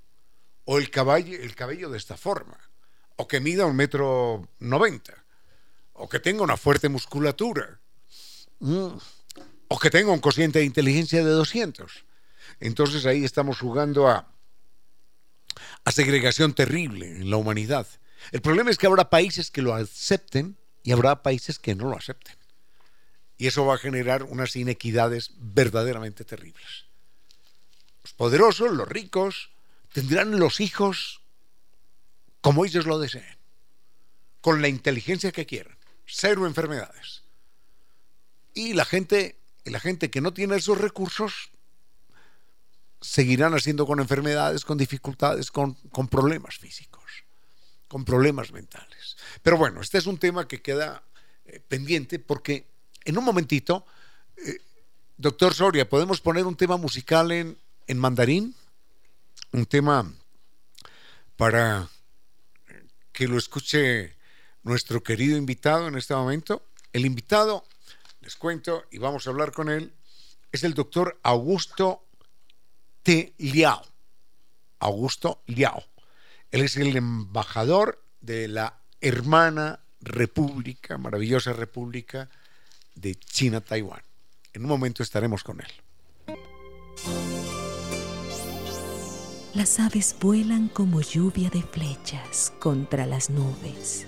o el, el cabello de esta forma, o que mida un metro noventa o que tenga una fuerte musculatura, mm, o que tenga un cociente de inteligencia de 200. Entonces ahí estamos jugando a, a segregación terrible en la humanidad. El problema es que habrá países que lo acepten y habrá países que no lo acepten. Y eso va a generar unas inequidades verdaderamente terribles. Los poderosos, los ricos, tendrán los hijos como ellos lo deseen, con la inteligencia que quieran cero enfermedades. Y la gente, la gente que no tiene esos recursos seguirán haciendo con enfermedades, con dificultades, con, problemas físicos, con problemas mentales. Pero bueno, este es un tema que queda eh, pendiente porque en un momentito, eh, doctor Soria, ¿podemos poner un tema musical en, en mandarín? Un tema para que lo escuche nuestro querido invitado en este momento. El invitado, les cuento y vamos a hablar con él, es el doctor Augusto T. Liao. Augusto Liao. Él es el embajador de la hermana república, maravillosa república de China-Taiwán. En un momento estaremos con él. Las aves vuelan como lluvia de flechas contra las nubes.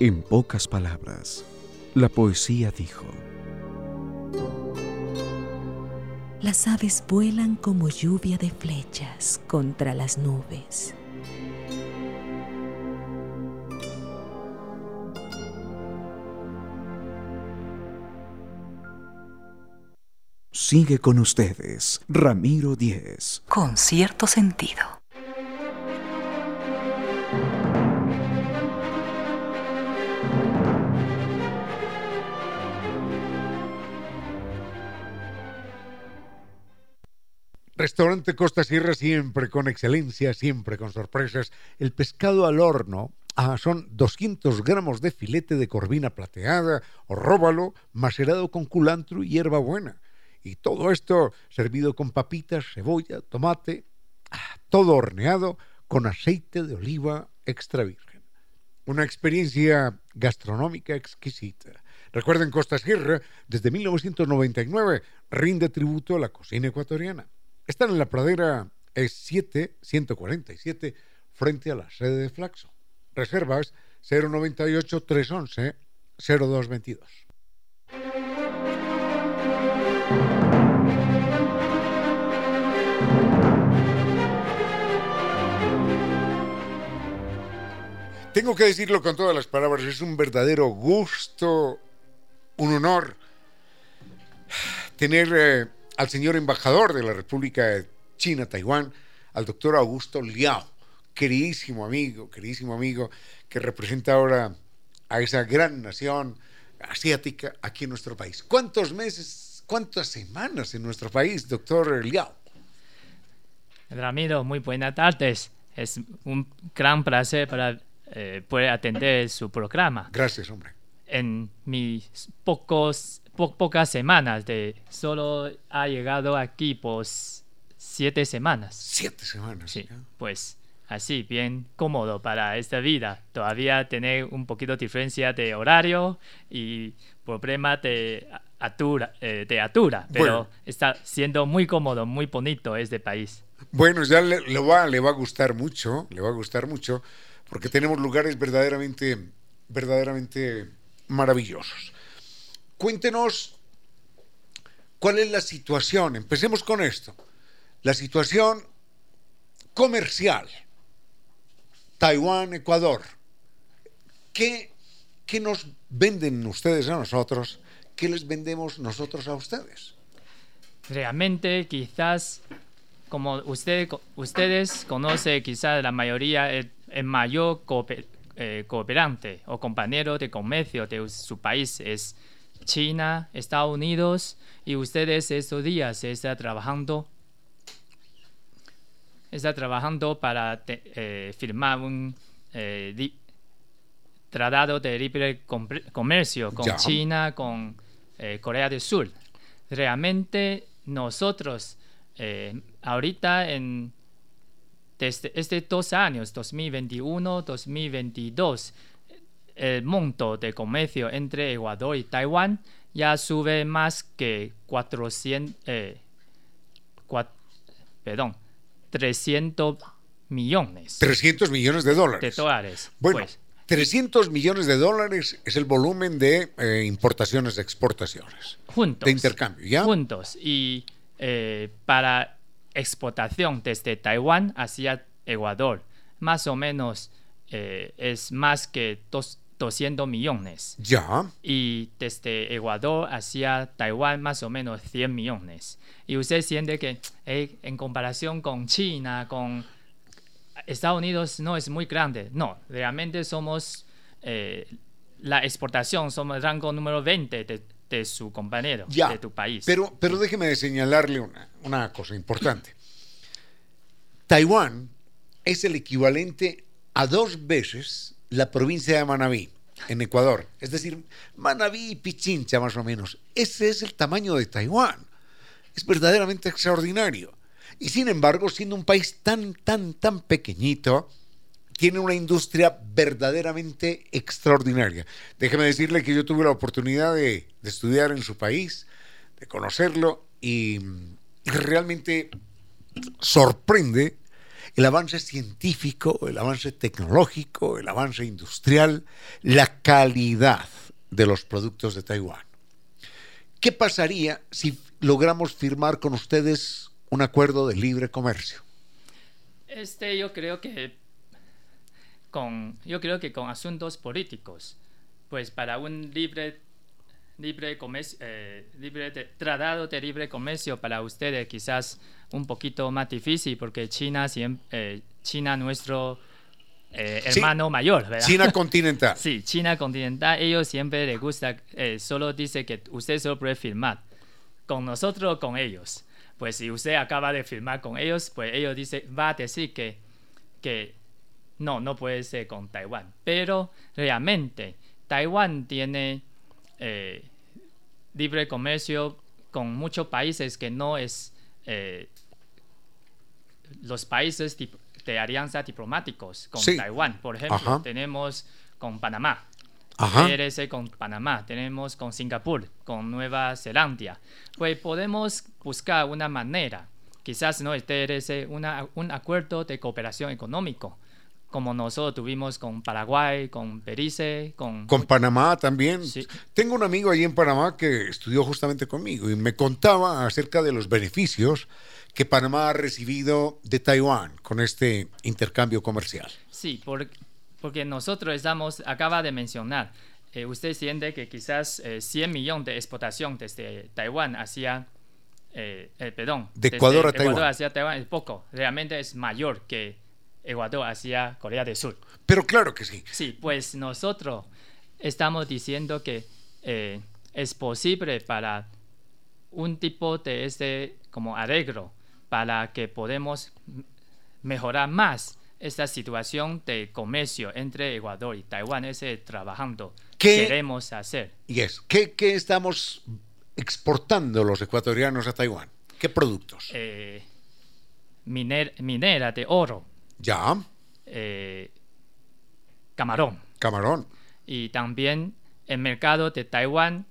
En pocas palabras, la poesía dijo, Las aves vuelan como lluvia de flechas contra las nubes. Sigue con ustedes, Ramiro Díez. Con cierto sentido. Restaurante Costa Sierra siempre con excelencia, siempre con sorpresas. El pescado al horno ah, son 200 gramos de filete de corvina plateada o róbalo macerado con culantro y hierbabuena. Y todo esto servido con papitas, cebolla, tomate, ah, todo horneado con aceite de oliva extra virgen. Una experiencia gastronómica exquisita. Recuerden, Costa Sierra, desde 1999, rinde tributo a la cocina ecuatoriana. Están en la pradera E7 147 frente a la sede de Flaxo. Reservas 098 311 0222. Tengo que decirlo con todas las palabras, es un verdadero gusto, un honor tener eh, al señor embajador de la República China, Taiwán, al doctor Augusto Liao, queridísimo amigo, queridísimo amigo, que representa ahora a esa gran nación asiática aquí en nuestro país. ¿Cuántos meses, cuántas semanas en nuestro país, doctor Liao? Ramiro, muy buenas tardes. Es un gran placer para eh, poder atender su programa. Gracias, hombre. En mis pocos pocas semanas de solo ha llegado aquí por siete semanas. Siete semanas. Sí, pues así, bien cómodo para esta vida. Todavía tener un poquito de diferencia de horario y problema de atura, eh, de atura pero está siendo muy cómodo, muy bonito este país. Bueno, ya le, va, le va a gustar mucho, le va a gustar mucho, porque tenemos lugares verdaderamente, verdaderamente maravillosos. Cuéntenos cuál es la situación, empecemos con esto, la situación comercial. Taiwán, Ecuador. ¿Qué, ¿Qué nos venden ustedes a nosotros? ¿Qué les vendemos nosotros a ustedes? Realmente quizás como usted, ustedes conocen quizás la mayoría, el, mayor eh, cooperante o compañero de comercio de su país es China, Estados Unidos, y ustedes estos días están trabajando está trabajando para eh, firmar un eh, tratado de libre comercio con China, con Corea del Sur. Realmente nosotros ahorita en desde este dos años, 2021, 2022, el monto de comercio entre Ecuador y Taiwán ya sube más que 400, eh, perdón, 300 millones. 300 millones de dólares. De dólares. Bueno, 300 pues. millones de dólares es el volumen de eh, importaciones y exportaciones. Juntos. De intercambio, ¿ya? Juntos. Y eh, para exportación desde Taiwán hacia Ecuador. Más o menos eh, es más que 200 millones. Ya. Y desde Ecuador hacia Taiwán más o menos 100 millones. Y usted siente que en comparación con China, con Estados Unidos no es muy grande. No, realmente somos eh, la exportación, somos el rango número 20 de de su compañero, de tu país. Pero, pero déjeme señalarle una, una cosa importante. Taiwán es el equivalente a dos veces la provincia de Manabí, en Ecuador. Es decir, Manabí y Pichincha más o menos. Ese es el tamaño de Taiwán. Es verdaderamente extraordinario. Y sin embargo, siendo un país tan, tan, tan pequeñito, tiene una industria verdaderamente extraordinaria. Déjeme decirle que yo tuve la oportunidad de, estudiar en su país, de conocerlo y, realmente sorprende el avance científico, el avance tecnológico, el avance industrial, la calidad de los productos de Taiwán. ¿Qué pasaría si logramos firmar con ustedes un acuerdo de libre comercio? Este, yo creo que con, yo creo que con asuntos políticos, pues para un libre, libre, comercio, eh, libre tratado de libre comercio para ustedes quizás un poquito más difícil porque China, eh, China nuestro eh, hermano mayor, ¿verdad? China continental. sí, China continental, ellos siempre les gusta, solo dice que usted solo puede firmar con nosotros o con ellos. Pues si usted acaba de firmar con ellos, pues ellos dicen, va a decir que, que no, no puede ser con Taiwán. Pero realmente Taiwán tiene eh, libre comercio con muchos países que no es eh, los países de alianza diplomáticos con Taiwán. Por ejemplo, tenemos con Panamá. Ajá. con Panamá, tenemos con Singapur, con Nueva Zelanda. Pues podemos buscar una manera, quizás no una, un acuerdo de cooperación económico como nosotros tuvimos con Paraguay, con Belice, con... Con Panamá también. Tengo un amigo ahí en Panamá que estudió justamente conmigo y me contaba acerca de los beneficios que Panamá ha recibido de Taiwán con este intercambio comercial. Sí, porque nosotros estamos, acaba de mencionar, eh, usted siente que quizás 100 eh, millones de exportación desde Taiwán hacia... Eh, perdón, de Ecuador a Taiwán. hacia Taiwán es poco, realmente es mayor que Ecuador hacia Corea del Sur. Pero claro que sí. Sí, pues nosotros estamos diciendo que eh, es posible para un tipo de este como arreglo para que podemos mejorar más esta situación de comercio entre Ecuador y Taiwán, ese trabajando ¿Qué queremos hacer. Yes. ¿Qué, ¿Qué, estamos exportando los ecuatorianos a Taiwán? ¿Qué productos? Eh, minera de oro, ya. Eh, camarón. Camarón. Y también el mercado de Taiwán,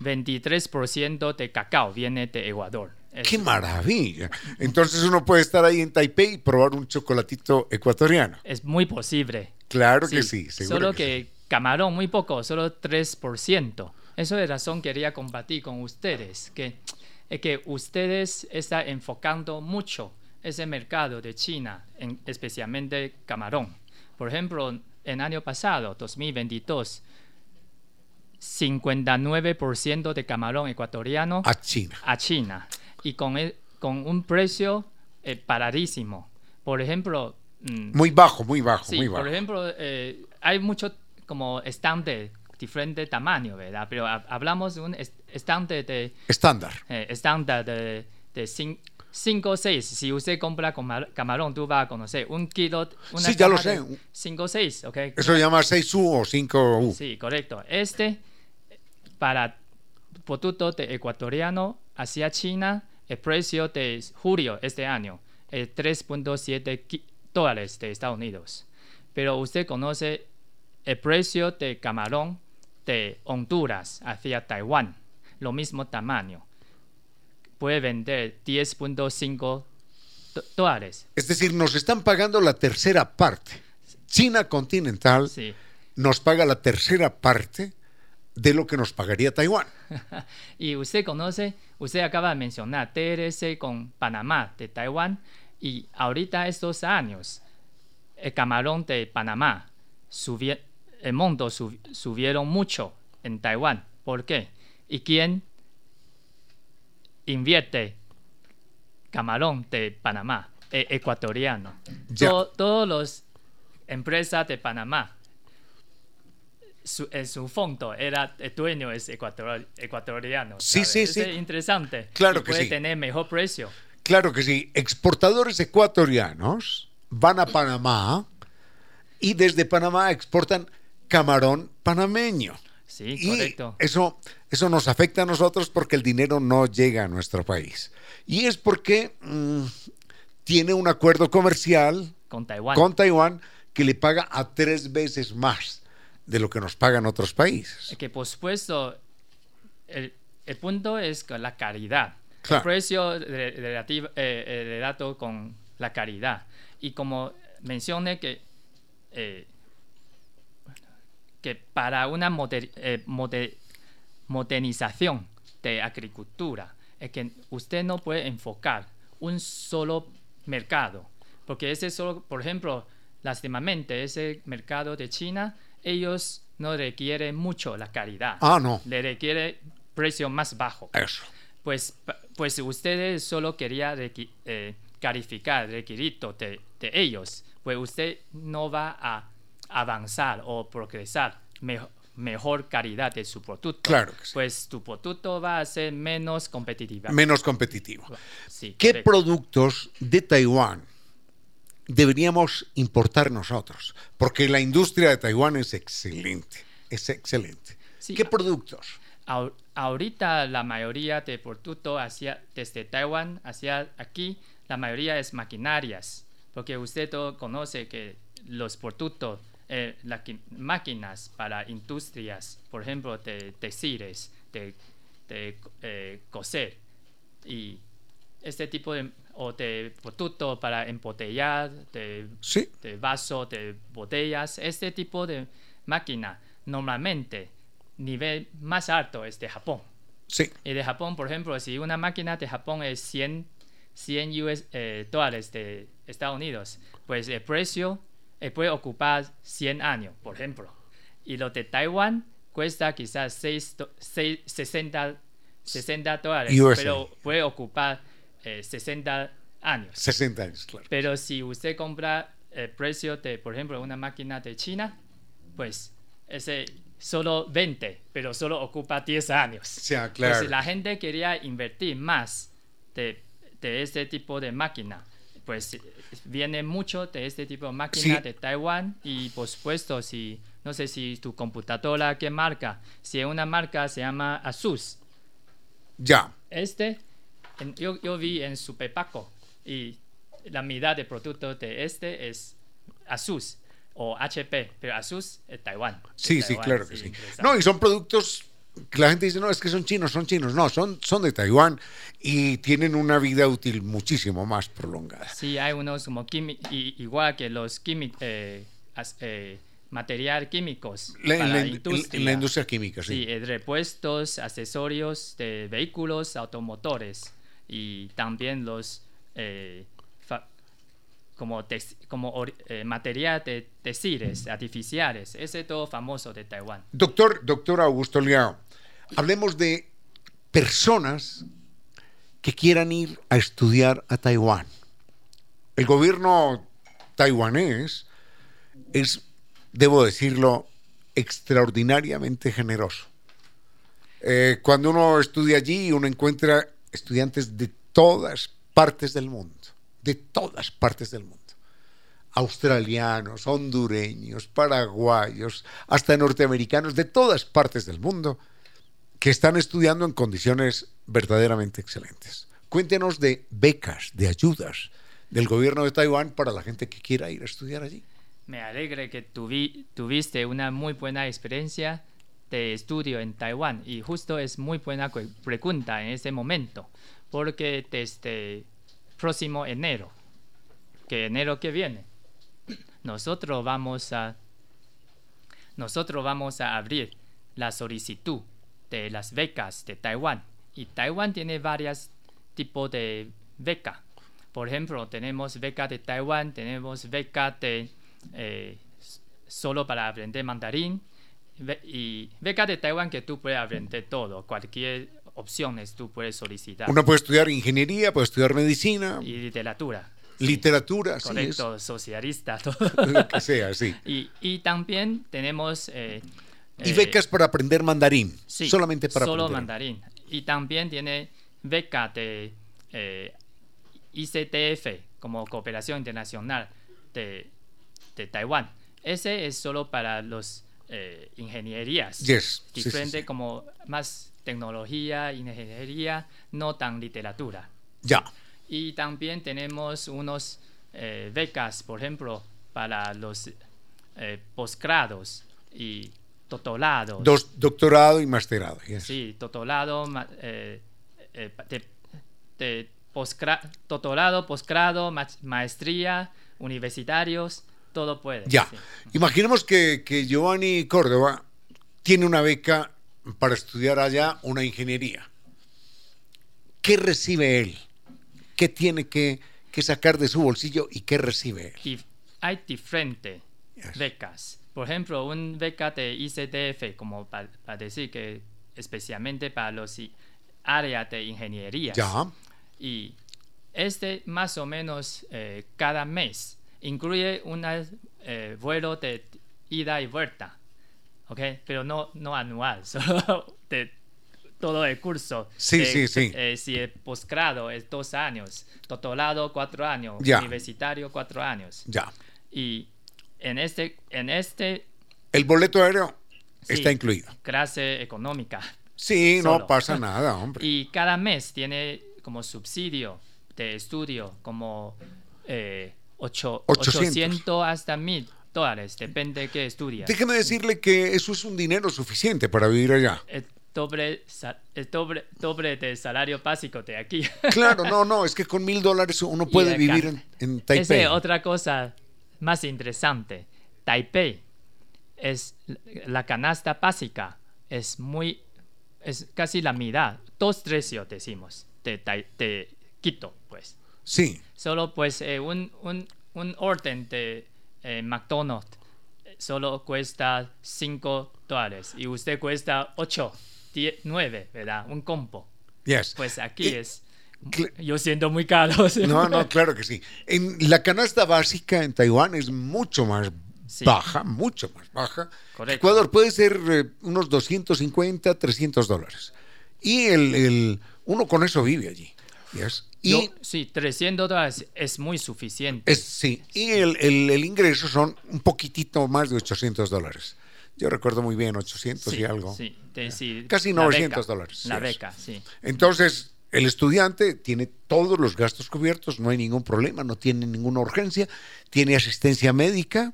23% de cacao viene de Ecuador. ¡Qué maravilla! Entonces uno puede estar ahí en Taipei y probar un chocolatito ecuatoriano. Es muy posible. Claro que sí, seguro Solo que que, camarón, muy poco, solo 3%. Eso de razón quería compartir con ustedes, que, es que ustedes están enfocando mucho ese mercado de China, en, especialmente camarón. Por ejemplo, en año pasado, 2022, 59% de camarón ecuatoriano A China. a China y con, el- con un precio eh, paradísimo. Por ejemplo, mm, Muy bajo, muy bajo, sí, muy bajo. por ejemplo, eh, hay muchos como stand de diferente tamaño, ¿verdad? Pero ha- hablamos de un est- stand de, de, Estándar. eh, estándar de, de 5 o 6. Si usted compra cama- camarón, tú vas a conocer un kilo. Una Sí, ya lo sé. 5 o 6, ¿ok? Eso se llama 6U o 5U. Sí, correcto. Este, para producto de ecuatoriano hacia China, el precio de julio este año es 3.7 qui- dólares de Estados Unidos. Pero usted conoce el precio de camarón de Honduras hacia Taiwán, lo mismo tamaño. Puede vender 10.5 do- dólares. Es decir, nos están pagando la tercera parte. China continental Sí. nos paga la tercera parte de lo que nos pagaría Taiwán. Y usted conoce, usted acaba de mencionar TRC con Panamá de Taiwán y ahorita estos años el camarón de Panamá subie- el monto sub- subieron mucho en Taiwán. ¿Por qué? ¿Y quién invierte camarón de Panamá? E- ecuatoriano. Ya. To- todos los empresas de Panamá su, en su fondo era el dueño es ecuator- ecuatoriano. Sí, sí, Es sí. interesante. Claro y que puede sí. tener mejor precio. Claro que sí. Exportadores ecuatorianos van a Panamá y desde Panamá exportan camarón panameño. Sí, Y correcto. eso, eso nos afecta a nosotros porque el dinero no llega a nuestro país. Y es porque mm, tiene un acuerdo comercial Con Taiwán. con Taiwán que le paga a tres veces más de lo que nos pagan otros países. Es que por supuesto el, el punto es con la calidad. Claro. El precio re- relativo, eh, eh, relato con la calidad. Y como mencioné que, eh, que para una moder- eh, moder- modernización de agricultura es que usted no puede enfocar un solo mercado. Porque ese solo, por ejemplo, lastimamente, ese mercado de China, ellos no requieren mucho la calidad. Ah, no. Le requiere precio más bajo. Eso. Pues, pues ustedes solo quería eh, calificar requisitos de, de ellos, pues usted no va a avanzar o progresar mejo- mejor calidad de su producto. Claro que sí. Pues tu producto va a ser menos competitivo. Menos competitivo. Sí, ¿Qué correcto. productos de Taiwán deberíamos importar nosotros? Porque la industria de Taiwán es excelente, es excelente. Sí. ¿Qué productos? Ahor- ahorita la mayoría de productos hacia, desde Taiwán hacia aquí, la mayoría es maquinarias, porque usted todo conoce que los productos, eh, máquinas para industrias, por ejemplo, de textiles, de, de, eh, coser y este tipo de o de producto para embotellar, de Sí. de vaso, de botellas, este tipo de máquina normalmente nivel más alto es de Japón. Sí. Y de Japón, por ejemplo, si una máquina de Japón es 100, 100 US, eh, dólares de Estados Unidos, pues el precio puede ocupar 100 años, por ejemplo. Y lo de Taiwán cuesta quizás 6, do- seis- 60, 60 dólares, USA. pero puede ocupar eh, 60 años. 60 años, claro. Pero si usted compra el precio de, por ejemplo, una máquina de China, pues ese solo 20, pero solo ocupa 10 años. Sea, Pues claro. si la gente quería invertir más de, de este tipo de máquina, pues eh, viene mucho de este tipo de máquina Sí. de Taiwán y por supuesto si no sé si tu computadora qué marca, si una marca se llama Asus, Ya. este, en- yo, yo vi en Superpaco y la mitad de productos de este es Asus o HP, pero Asus es Taiwán. Sí, Es sí, claro que sí. No, y son productos la gente dice, no, es que son chinos, son chinos. No, son, son de Taiwán y tienen una vida útil muchísimo más prolongada. Sí, hay unos como igual que los químicos, eh, eh, material químicos. La, para la, industria. En la industria química, sí. Sí, eh, repuestos, accesorios de vehículos, automotores y también los como, como material de textiles artificiales. Ese es todo famoso de Taiwán. Doctor, doctor Augusto Liao, hablemos de personas que quieran ir a estudiar a Taiwán. El gobierno taiwanés es, debo decirlo, extraordinariamente generoso. Eh, cuando uno estudia allí, uno encuentra estudiantes de todas partes del mundo, de todas partes del mundo. Australianos, hondureños, paraguayos, hasta norteamericanos, de todas partes del mundo que están estudiando en condiciones verdaderamente excelentes. Cuéntenos de becas, de ayudas del gobierno de Taiwán para la gente que quiera ir a estudiar allí. Me alegra que tuviste una muy buena experiencia de estudio en Taiwán y justo es muy buena pregunta en este momento porque desde próximo enero, que enero que viene, nosotros vamos a nosotros vamos a abrir la solicitud de las becas de Taiwán. Y Taiwán tiene varios tipos de beca. Por ejemplo, tenemos beca de Taiwán, tenemos beca de eh, solo para aprender mandarín y beca de Taiwán que tú puedes aprender todo, cualquier opción tú puedes solicitar. Uno puede estudiar ingeniería, puede estudiar medicina. Y literatura. Literatura, sí. Correcto, socialista, todo. Lo que sea, sí. Y, y también tenemos eh, y becas para aprender mandarín. Sí, solamente para solo mandarín. Y también tiene beca de eh, ICTF, como Cooperación Internacional de, de, Taiwán. Ese es solo para los eh, ingenierías. Yes. Diferente como más tecnología, ingeniería, no tan literatura. Ya. Y también tenemos unos eh, becas, por ejemplo, para los eh, posgrados y doctorado. Dos, doctorado y masterado. Sí, doctorado, eh, de, doctorado, posgrado, maestría, universitarios, todo puede. Ya. Imaginemos que, que Giovanni Córdoba tiene una beca para estudiar allá una ingeniería. ¿Qué recibe él? ¿Qué tiene que, que sacar de su bolsillo y qué recibe él? hay diferentes becas por ejemplo, un beca de ICTF, como para, decir que especialmente para los áreas de ingeniería. Ya. Y este más o menos eh, cada mes incluye un eh, vuelo de ida y vuelta, ¿ok? Pero no, no anual, solo de todo el curso. Sí, sí, sí. Eh, si el posgrado es dos años, doctorado cuatro años, universitario cuatro años. Ya. Y en este, en este... El boleto aéreo está incluido. Clase económica. Sí, no pasa nada, hombre. Y cada mes tiene como subsidio de estudio como eh, 800. hasta 1000 dólares, depende de qué estudias. Déjeme decirle que eso es un dinero suficiente para vivir allá. El doble, el doble, doble de salario básico de aquí. Claro, no, no, es que con mil dólares uno puede vivir en, en Taipei. Esa es otra cosa más interesante. Taipei es la canasta básica, es muy, es casi la mitad, dos precios decimos, de, de Quito, pues. Sí. Solo pues eh, un, un, un, orden de eh, McDonald's solo cuesta 5 dólares y usted cuesta 8, 9, ¿verdad? Un combo. Yes. Pues aquí es yo siento muy caro. No, no, claro que sí. En la canasta básica en Taiwán es mucho más baja, mucho más baja. Ecuador puede ser eh, unos 250, 300 dólares. Y el, el, uno con eso vive allí. Y, sí, 300 dólares es muy suficiente. sí, y el, el, ingreso son un poquitito más de 800 dólares. Yo recuerdo muy bien, 800 y algo. Sí, sí, Casi 900 dólares. La beca, sí. Entonces, el estudiante tiene todos los gastos cubiertos, no hay ningún problema, no tiene ninguna urgencia, tiene asistencia médica,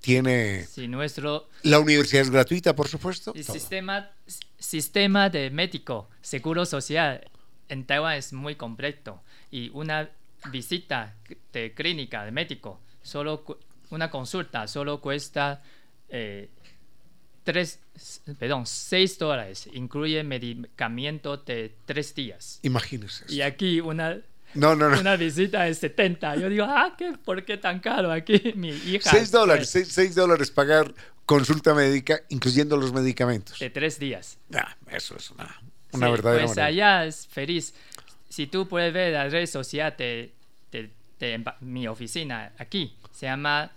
tiene... Sí, nuestro... La universidad es gratuita, por supuesto. El sistema, sistema de médico, seguro social en Taiwán es muy completo y una visita de clínica de médico, solo una consulta solo cuesta eh, tres, perdón, 6 dólares, incluye medicamento de tres días. Imagínese. Y aquí una no, no, no. Una visita de 70. Yo digo, ah, ¿qué? ¿por qué tan caro aquí? Mi hija. 6 dólares, 6 dólares pagar consulta médica, incluyendo los medicamentos. De tres días. Ah, eso es una, verdadera Pues allá es feliz. Si tú puedes ver la red social de, de, mi oficina aquí, se llama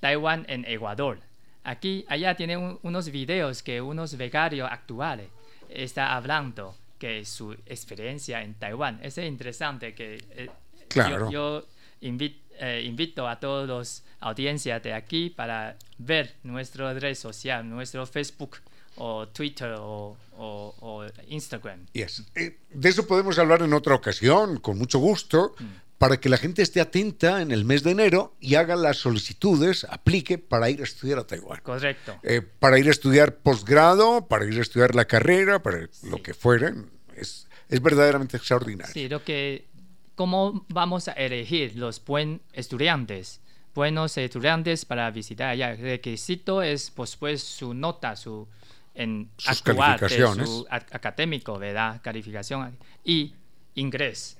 Taiwán en Ecuador. Aquí, allá tiene unos videos que unos becarios actuales están hablando que su experiencia en Taiwán. Es interesante que eh, yo, eh, invito a todos los audiencias de aquí para ver nuestra red social, nuestro Facebook o Twitter o, Instagram. Yes. Eh, de eso podemos hablar en otra ocasión, con mucho gusto. Mm para que la gente esté atenta en el mes de enero y haga las solicitudes, aplique para ir a estudiar a Taiwán. Correcto. Eh, para ir a estudiar posgrado, para ir a estudiar la carrera, para lo que fuera. Es, es verdaderamente extraordinario. Sí, lo que, ¿cómo vamos a elegir los buenos estudiantes? Buenos estudiantes para visitar allá. El requisito es, pues, pues su nota, su en sus calificaciones. su académico, ¿verdad? Calificación y inglés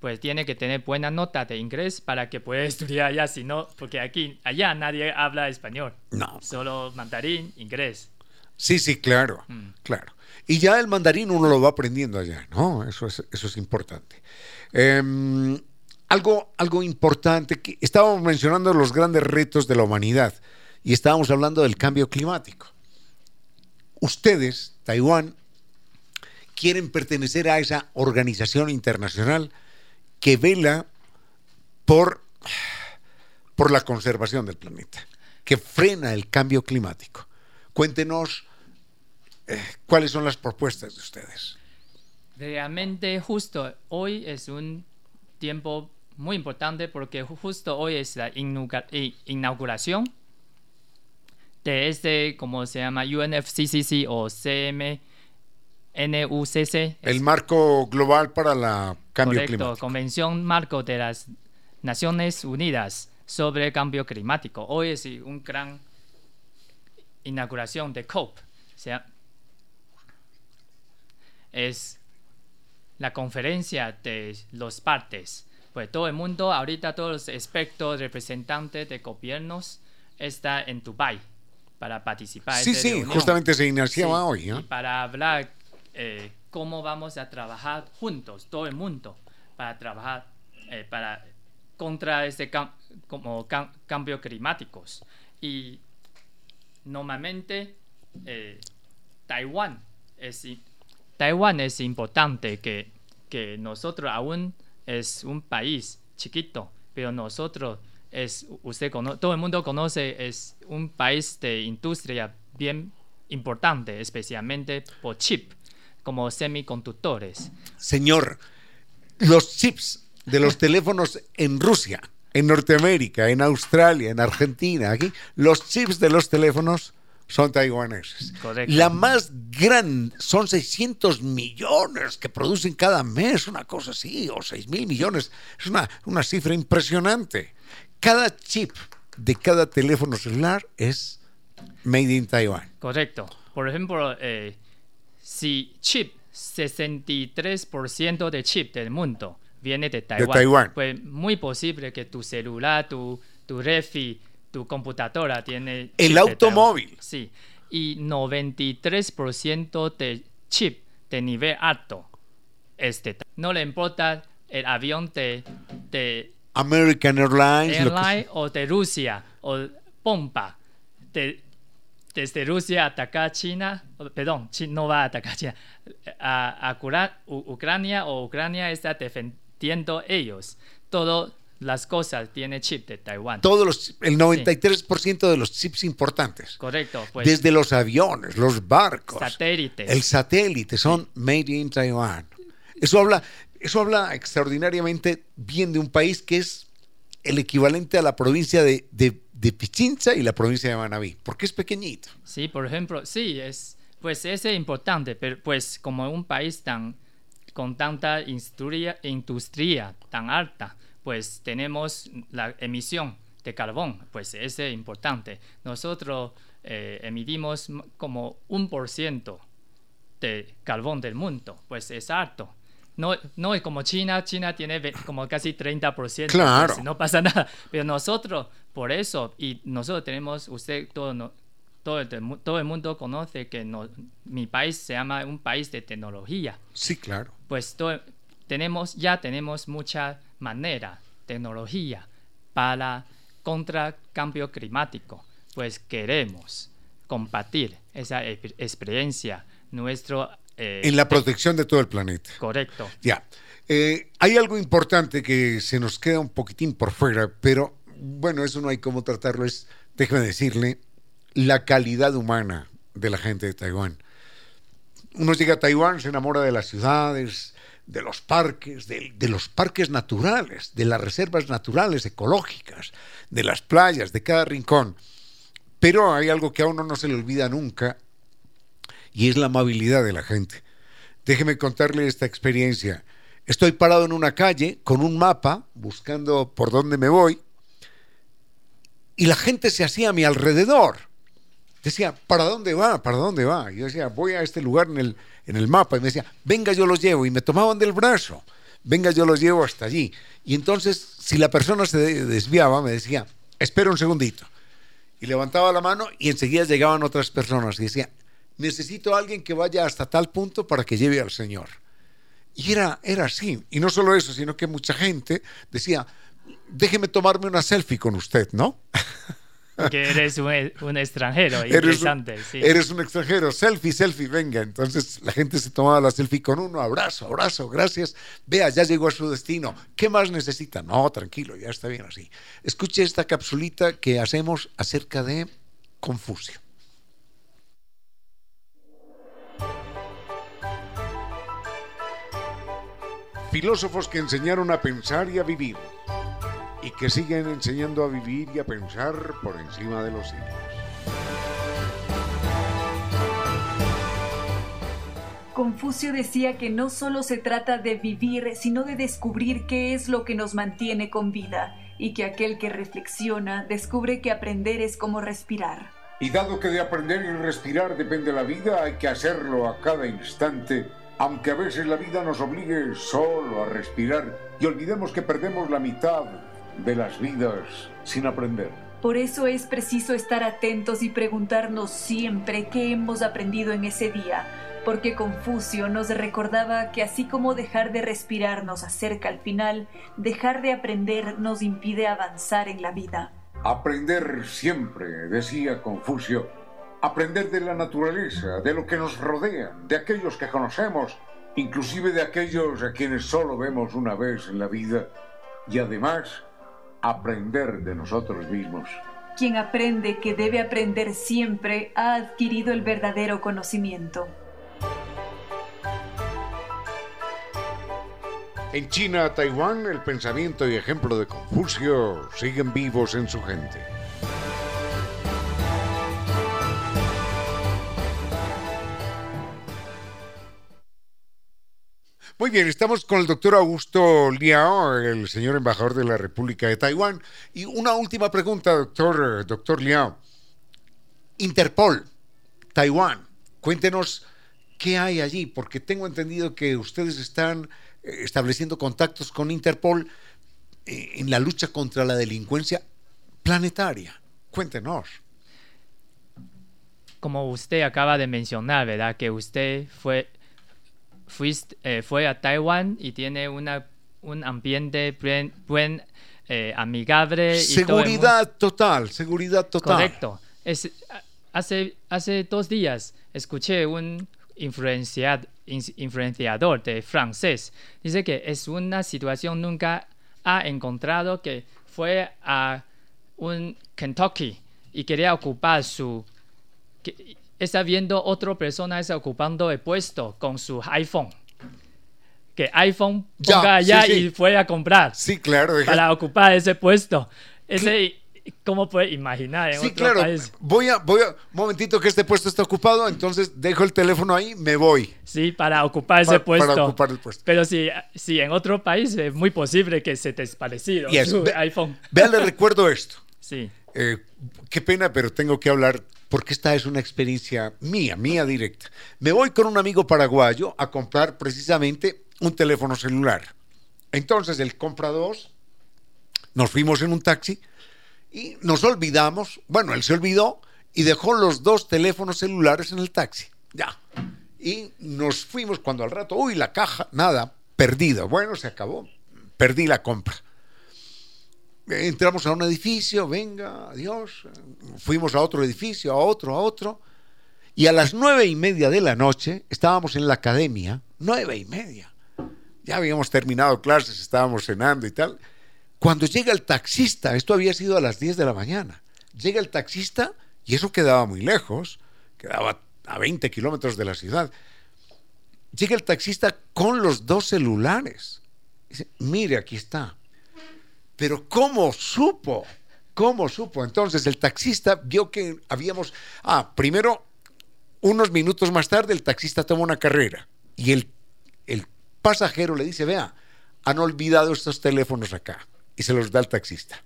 pues tiene que tener buena nota de inglés para que pueda estudiar allá, si no, porque aquí, allá nadie habla español. No. Solo mandarín, inglés. Sí, sí, claro, mm. claro. Y ya el mandarín uno lo va aprendiendo allá, ¿no? Eso es, eso es importante. Em, algo, algo importante, que estábamos mencionando los grandes retos de la humanidad y estábamos hablando del cambio climático. Ustedes, Taiwán, quieren pertenecer a esa organización internacional que vela por, por la conservación del planeta, que frena el cambio climático. Cuéntenos eh, cuáles son las propuestas de ustedes. Realmente justo hoy es un tiempo muy importante porque justo hoy es la inauguración de este, como se llama, UNFCCC o CM NUCC. El marco global para la cambio correcto, climático. Convención Marco de las Naciones Unidas sobre Cambio Climático. Hoy es un gran inauguración de COP. O sea, es la conferencia de los partes. Pues todo el mundo, ahorita todos los expertos, representantes de gobiernos, está en Dubai para participar. Sí, sí, justamente se iniciaba hoy. ¿eh? para hablar eh, cómo vamos a trabajar juntos, todo el mundo, para trabajar eh, para, contra este como cambios climáticos. Y normalmente eh, Taiwán, es, Taiwán es importante que, que nosotros aún es un país chiquito, pero nosotros es, usted todo el mundo conoce, es un país de industria bien importante, especialmente por chip como semiconductores. Señor, los chips de los teléfonos en Rusia, en Norteamérica, en Australia, en Argentina, aquí, los chips de los teléfonos son taiwaneses. Correcto. La más grande son 600 millones que producen cada mes, una cosa así, o 6 mil millones. Es una, una cifra impresionante. Cada chip de cada teléfono celular es made in Taiwan. Correcto. Por ejemplo, eh, si chip, 63% de chip del mundo viene de Taiwán, pues muy posible que tu celular, tu, tu refi, tu computadora tiene... El automóvil. Sí, y 93% de chip de nivel alto es de No le importa el avión de... de American Airlines. Airline o de Rusia o Pompa. De, desde Rusia atacar China, perdón, China no va a atacar China, a, Ucrania o Ucrania está defendiendo ellos. Todas las cosas tiene chip de Taiwán. Todos los, el 93% de los chips importantes. Correcto. Pues, desde los aviones, los barcos. Satélites. El satélite son made in Taiwan. Eso habla, eso habla extraordinariamente bien de un país que es el equivalente a la provincia de, Pichincha y la provincia de Manabí, porque es pequeñito. Sí, por ejemplo, sí, es, pues es importante, pero pues como un país tan con tanta industria, industria tan alta, pues tenemos la emisión de carbón, pues es importante. Nosotros eh, emitimos como un por ciento de carbón del mundo, pues es alto. No, no es como China, China tiene como casi 30%, claro. Pues, no pasa nada, pero nosotros, por eso, y nosotros tenemos, usted todo, todo, el, todo el mundo conoce que mi país se llama un país de tecnología. Sí, claro. Pues tenemos, ya tenemos mucha manera, tecnología para contra cambio climático. Pues queremos compartir esa experiencia nuestro eh, en la protección de todo el planeta. Correcto. Ya. Eh, hay algo importante que se nos queda un poquitín por fuera, pero bueno, eso no hay cómo tratarlo. Es, déjeme decirle, la calidad humana de la gente de Taiwán. Uno llega a Taiwán, se enamora de las ciudades, de los parques, de, de, los parques naturales, de las reservas naturales ecológicas, de las playas, de cada rincón. Pero hay algo que a uno no se le olvida nunca y es la amabilidad de la gente. Déjeme contarle esta experiencia. Estoy parado en una calle con un mapa buscando por dónde me voy y la gente se hacía a mi alrededor. Decía, ¿para dónde va? ¿Para dónde va? Y yo decía, voy a este lugar en el, en el mapa. Y me decía, venga, yo los llevo. Y me tomaban del brazo. Venga, yo los llevo hasta allí. Y entonces, si la persona se desviaba, me decía, espera un segundito. Y levantaba la mano y enseguida llegaban otras personas. Y decía, necesito a alguien que vaya hasta tal punto para que lleve al Señor. Y era, era así. Y no solo eso, sino que mucha gente decía, déjeme tomarme una selfie con usted, ¿no? Que eres un, extranjero, interesante. Eres un, eres un extranjero, selfie, selfie, venga. Entonces la gente se tomaba la selfie con uno, abrazo, abrazo, gracias. Vea, ya llegó a su destino. ¿Qué más necesita? No, tranquilo, ya está bien así. Escuche esta capsulita que hacemos acerca de Confucio. Filósofos que enseñaron a pensar y a vivir, y que siguen enseñando a vivir y a pensar por encima de los siglos. Confucio decía que no solo se trata de vivir, sino de descubrir qué es lo que nos mantiene con vida, y que aquel que reflexiona descubre que aprender es como respirar. Y dado que de aprender y respirar depende la vida, hay que hacerlo a cada instante aunque a veces la vida nos obligue solo a respirar y olvidemos que perdemos la mitad de las vidas sin aprender. Por eso es preciso estar atentos y preguntarnos siempre qué hemos aprendido en ese día, porque Confucio nos recordaba que así como dejar de respirar nos acerca al final, dejar de aprender nos impide avanzar en la vida. Aprender siempre, decía Confucio, aprender de la naturaleza, de lo que nos rodea, de aquellos que conocemos, inclusive de aquellos a quienes solo vemos una vez en la vida, y además aprender de nosotros mismos. Quien aprende que debe aprender siempre ha adquirido el verdadero conocimiento. En China, Taiwán, el pensamiento y ejemplo de Confucio siguen vivos en su gente. Muy bien, estamos con el doctor Augusto Liao, el señor embajador de la República de Taiwán. Y una última pregunta, doctor, doctor Liao. Interpol, Taiwán, cuéntenos qué hay allí, porque tengo entendido que ustedes están eh, estableciendo contactos con Interpol eh, en la lucha contra la delincuencia planetaria. Cuéntenos. Como usted acaba de mencionar, ¿verdad? Que usted fue eh, fue a Taiwán y tiene una, un ambiente buen, eh, amigable. Seguridad total, seguridad total. Correcto. Es, hace, hace dos días escuché un influenciado, influenciador de francés. Dice que es una situación nunca ha encontrado que fue a un Kentucky y quería ocupar su está viendo otra persona está ocupando el puesto con su iPhone. que iPhone ponga allá y fue a comprar. Sí, claro. Para ocupar ese puesto. Ese, ¿Cómo puede imaginar en sí, claro. Voy a, voy a, momentito que este puesto está ocupado, entonces dejo el teléfono ahí, me voy. Sí, para ocupar ese puesto. Para ocupar el puesto. Pero si, si en otro país es muy posible que se te desparecido su iPhone. Vean, le recuerdo esto. Sí. Eh, qué pena, pero tengo que hablar porque esta es una experiencia mía, mía directa. Me voy con un amigo paraguayo a comprar precisamente un teléfono celular. Entonces él compra dos, nos fuimos en un taxi y nos olvidamos, bueno, él se olvidó y dejó los dos teléfonos celulares en el taxi. Ya. Y nos fuimos cuando al rato, uy, la caja, nada, perdida. Bueno, se acabó, perdí la compra. Entramos a un edificio, venga, adiós. Fuimos a otro edificio, a otro, a otro. Y a las nueve y media de la noche estábamos en la academia, nueve y media. Ya habíamos terminado clases, estábamos cenando y tal. Cuando llega el taxista, esto había sido a las diez de la mañana, llega el taxista y eso quedaba muy lejos, quedaba a 20 kilómetros de la ciudad. Llega el taxista con los dos celulares. Dice, mire, aquí está. Pero ¿cómo supo? ¿Cómo supo? Entonces el taxista vio que habíamos... Ah, primero, unos minutos más tarde el taxista toma una carrera y el, el pasajero le dice, vea, han olvidado estos teléfonos acá y se los da al taxista.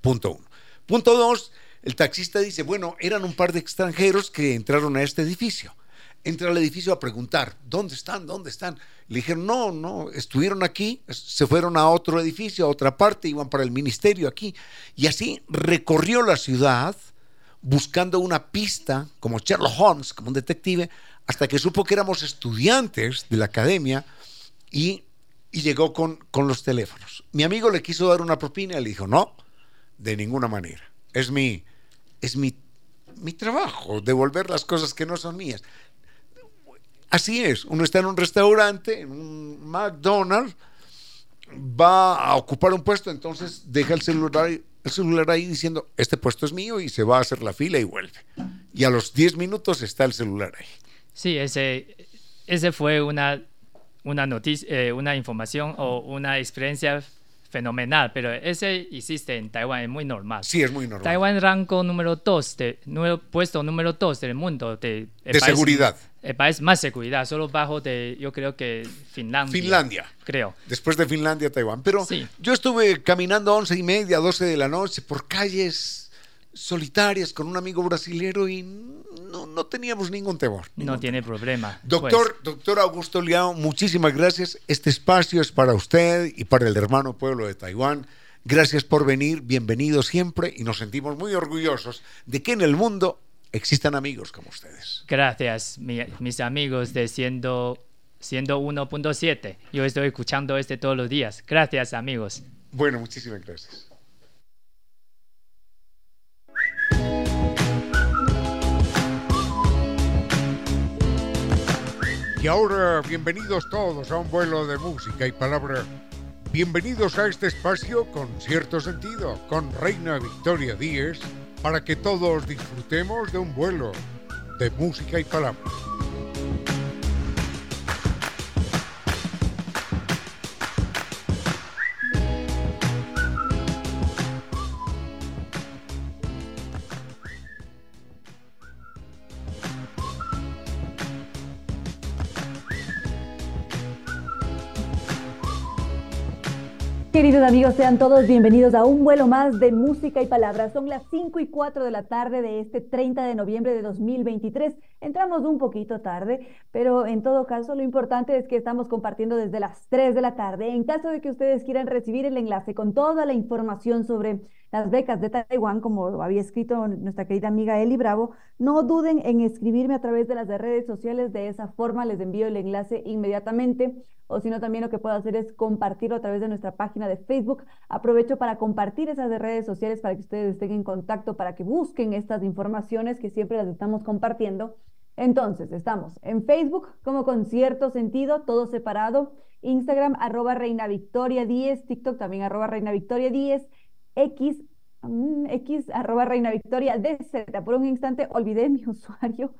Punto uno. Punto dos, el taxista dice, bueno, eran un par de extranjeros que entraron a este edificio entra al edificio a preguntar, ¿dónde están? ¿Dónde están? Le dijeron, no, no, estuvieron aquí, se fueron a otro edificio, a otra parte, iban para el ministerio aquí. Y así recorrió la ciudad buscando una pista, como Sherlock Holmes, como un detective, hasta que supo que éramos estudiantes de la academia y, llegó con, con los teléfonos. Mi amigo le quiso dar una propina y le dijo, no, de ninguna manera. Es mi, es mi, mi trabajo, devolver las cosas que no son mías. Así es, uno está en un restaurante, en un McDonald's, va a ocupar un puesto, entonces deja el celular, el celular ahí diciendo, este puesto es mío y se va a hacer la fila y vuelve. Y a los 10 minutos está el celular ahí. Sí, ese, ese fue una, una noticia, eh, una información o una experiencia fenomenal, pero ese existe en Taiwán, es muy normal. Sí, es muy normal. Taiwán rango número 2, puesto número 2 del mundo. De, de seguridad. El país más seguridad, solo bajo de, yo creo que Finlandia. Finlandia. Creo. Después de Finlandia, Taiwán. Pero yo estuve caminando a 11 y media, 12 de la noche por calles solitarias con un amigo brasilero y no, no teníamos ningún temor. no tiene problema. Doctor, pues. doctor Augusto Liao, muchísimas gracias. Este espacio es para usted y para el hermano pueblo de Taiwán. Gracias por venir, bienvenido siempre y nos sentimos muy orgullosos de que en el mundo existan amigos como ustedes. Gracias, mis amigos de siendo, siendo 1.7. Yo estoy escuchando este todos los días. Gracias, amigos. Bueno, muchísimas gracias. Y ahora, bienvenidos todos a un vuelo de música y palabra. Bienvenidos a este espacio con cierto sentido, con Reina Victoria Díez, para que todos disfrutemos de un vuelo de música y palabra. Queridos amigos, sean todos bienvenidos a un vuelo más de música y palabras. Son las 5 y 4 de la tarde de este 30 de noviembre de 2023. Entramos un poquito tarde, pero en todo caso lo importante es que estamos compartiendo desde las 3 de la tarde. En caso de que ustedes quieran recibir el enlace con toda la información sobre las becas de Taiwán, como había escrito nuestra querida amiga Eli Bravo, no duden en escribirme a través de las redes sociales. De esa forma les envío el enlace inmediatamente o si no, también lo que puedo hacer es compartirlo a través de nuestra página de Facebook. Aprovecho para compartir esas redes sociales para que ustedes estén en contacto, para que busquen estas informaciones que siempre las estamos compartiendo. Entonces, estamos en Facebook como con cierto sentido, todo separado. Instagram, arroba Reina Victoria 10, TikTok también arroba Reina Victoria 10, X, mm, X arroba Reina Victoria DZ. Por un instante olvidé mi usuario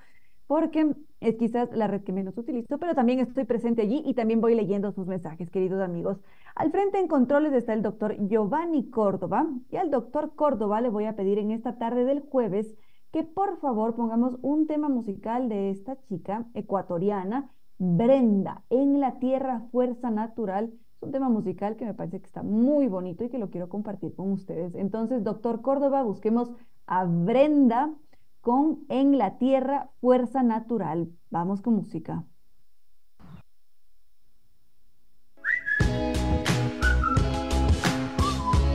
porque es quizás la red que menos utilizo, pero también estoy presente allí y también voy leyendo sus mensajes, queridos amigos. Al frente en controles está el doctor Giovanni Córdoba y al doctor Córdoba le voy a pedir en esta tarde del jueves que por favor pongamos un tema musical de esta chica ecuatoriana, Brenda, en la tierra fuerza natural. Un tema musical que me parece que está muy bonito y que lo quiero compartir con ustedes. Entonces, doctor Córdoba, busquemos a Brenda con En la tierra fuerza natural. Vamos con música.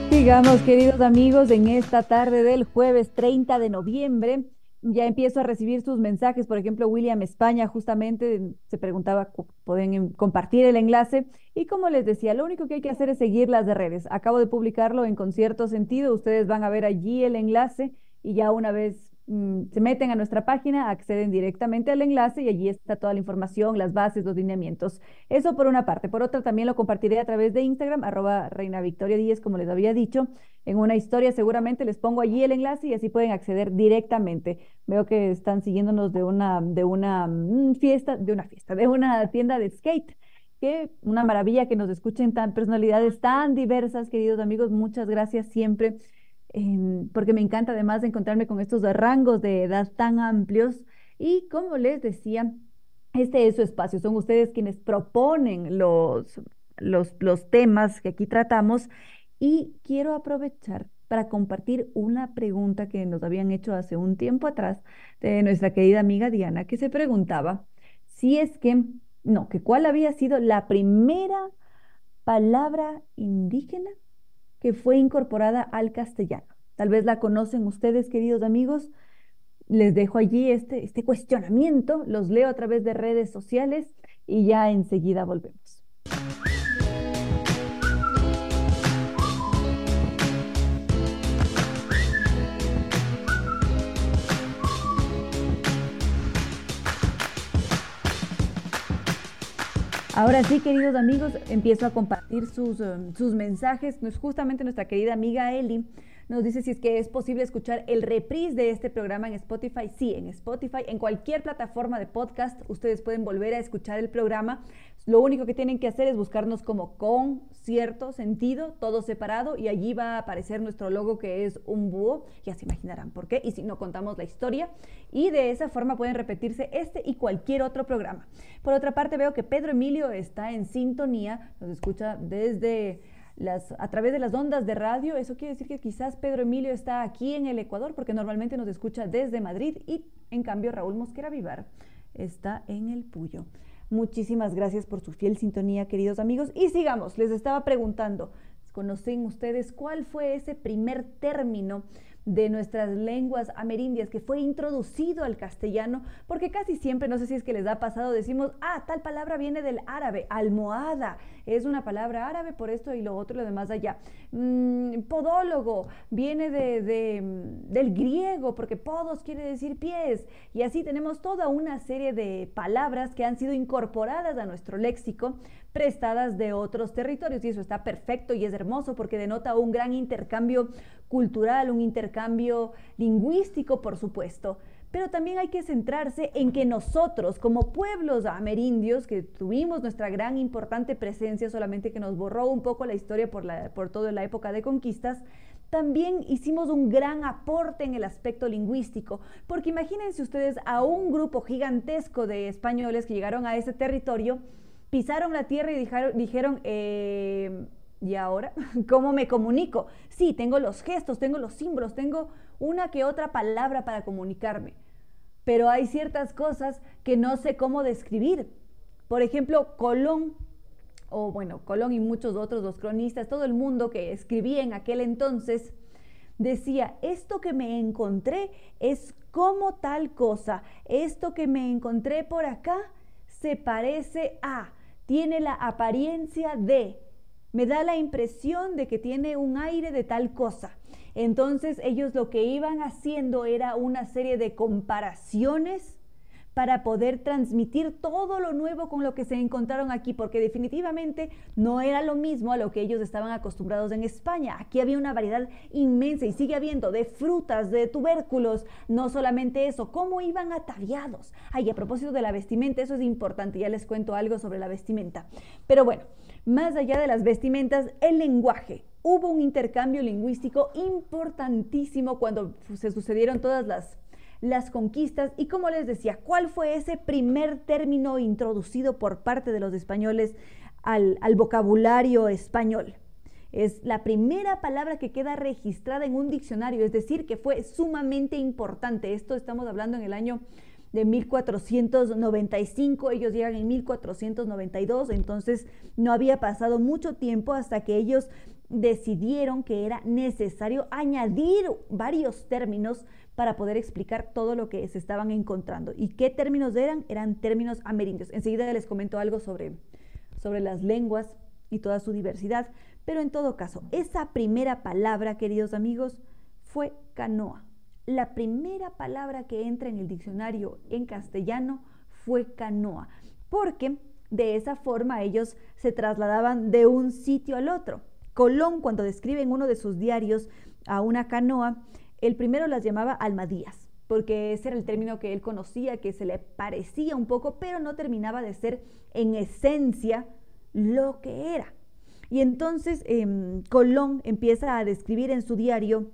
Sigamos, queridos amigos, en esta tarde del jueves 30 de noviembre. Ya empiezo a recibir sus mensajes. Por ejemplo, William España justamente se preguntaba, pueden compartir el enlace. Y como les decía, lo único que hay que hacer es seguir las redes. Acabo de publicarlo en Concierto Sentido. Ustedes van a ver allí el enlace y ya una vez se meten a nuestra página, acceden directamente al enlace y allí está toda la información, las bases, los lineamientos. Eso por una parte. Por otra, también lo compartiré a través de Instagram, arroba Reina Victoria Díez, como les había dicho. En una historia seguramente les pongo allí el enlace y así pueden acceder directamente. Veo que están siguiéndonos de una, de una mm, fiesta, de una fiesta, de una tienda de skate. Que una maravilla que nos escuchen tan personalidades tan diversas, queridos amigos. Muchas gracias siempre Em, porque me encanta además encontrarme con estos rangos de edad tan amplios y como les decía, este es su espacio, son ustedes quienes proponen los, los, los temas que aquí tratamos y quiero aprovechar para compartir una pregunta que nos habían hecho hace un tiempo atrás de nuestra querida amiga Diana, que se preguntaba si es que, no, que cuál había sido la primera palabra indígena que fue incorporada al castellano. Tal vez la conocen ustedes, queridos amigos. Les dejo allí este, este cuestionamiento, los leo a través de redes sociales y ya enseguida volvemos. Ahora sí, queridos amigos, empiezo a compartir sus, um, sus mensajes. Justamente nuestra querida amiga Eli nos dice si es que es posible escuchar el reprise de este programa en Spotify. Sí, en Spotify, en cualquier plataforma de podcast, ustedes pueden volver a escuchar el programa. Lo único que tienen que hacer es buscarnos como con cierto sentido, todo separado, y allí va a aparecer nuestro logo que es un búho. Ya se imaginarán por qué, y si no contamos la historia. Y de esa forma pueden repetirse este y cualquier otro programa. Por otra parte, veo que Pedro Emilio está en sintonía, nos escucha desde a través de las ondas de radio. Eso quiere decir que quizás Pedro Emilio está aquí en el Ecuador, porque normalmente nos escucha desde Madrid y en cambio Raúl Mosquera Vivar está en el Puyo. Muchísimas gracias por su fiel sintonía, queridos amigos. Y sigamos, les estaba preguntando, ¿conocen ustedes cuál fue ese primer término? De nuestras lenguas amerindias que fue introducido al castellano, porque casi siempre, no sé si es que les ha pasado, decimos, ah, tal palabra viene del árabe, almohada, es una palabra árabe por esto y lo otro y lo demás allá. Mm, podólogo viene de, mm, del griego, porque podos quiere decir pies, y así tenemos toda una serie de palabras que han sido incorporadas a nuestro léxico prestadas de otros territorios. Y eso está perfecto y es hermoso porque denota un gran intercambio cultural, un intercambio lingüístico, por supuesto. Pero también hay que centrarse en que nosotros, como pueblos amerindios, que tuvimos nuestra gran importante presencia, solamente que nos borró un poco la historia por, la, por toda la época de conquistas, también hicimos un gran aporte en el aspecto lingüístico, porque imagínense ustedes a un grupo gigantesco de españoles que llegaron a ese territorio, pisaron la tierra y dijeron, eh, ¿y ahora cómo me comunico? Sí, tengo los gestos, tengo los símbolos, tengo una que otra palabra para comunicarme, pero hay ciertas cosas que no sé cómo describir. Por ejemplo, Colón, o bueno, Colón y muchos otros, los cronistas, todo el mundo que escribía en aquel entonces, decía, esto que me encontré es como tal cosa, esto que me encontré por acá se parece a, tiene la apariencia de, me da la impresión de que tiene un aire de tal cosa. Entonces ellos lo que iban haciendo era una serie de comparaciones para poder transmitir todo lo nuevo con lo que se encontraron aquí, porque definitivamente no era lo mismo a lo que ellos estaban acostumbrados en España. Aquí había una variedad inmensa y sigue habiendo de frutas, de tubérculos, no solamente eso, cómo iban ataviados. Ay, a propósito de la vestimenta, eso es importante, ya les cuento algo sobre la vestimenta. Pero bueno, más allá de las vestimentas, el lenguaje. Hubo un intercambio lingüístico importantísimo cuando se sucedieron todas las las conquistas y como les decía, ¿cuál fue ese primer término introducido por parte de los españoles al, vocabulario español? Es la primera palabra que queda registrada en un diccionario, es decir, que fue sumamente importante. Esto estamos hablando en el año de 1495, ellos llegan en 1492, entonces no había pasado mucho tiempo hasta que ellos decidieron que era necesario añadir varios términos para poder explicar todo lo que se estaban encontrando. ¿Y qué términos eran? Eran términos amerindios. Enseguida les comento algo sobre, sobre las lenguas y toda su diversidad. Pero en todo caso, esa primera palabra, queridos amigos, fue canoa. La primera palabra que entra en el diccionario en castellano fue canoa, porque de esa forma ellos se trasladaban de un sitio al otro. Colón, cuando describe en uno de sus diarios a una canoa, el primero las llamaba almadías, porque ese era el término que él conocía, que se le parecía un poco, pero no terminaba de ser en esencia lo que era. Y entonces em, Colón empieza a describir en su diario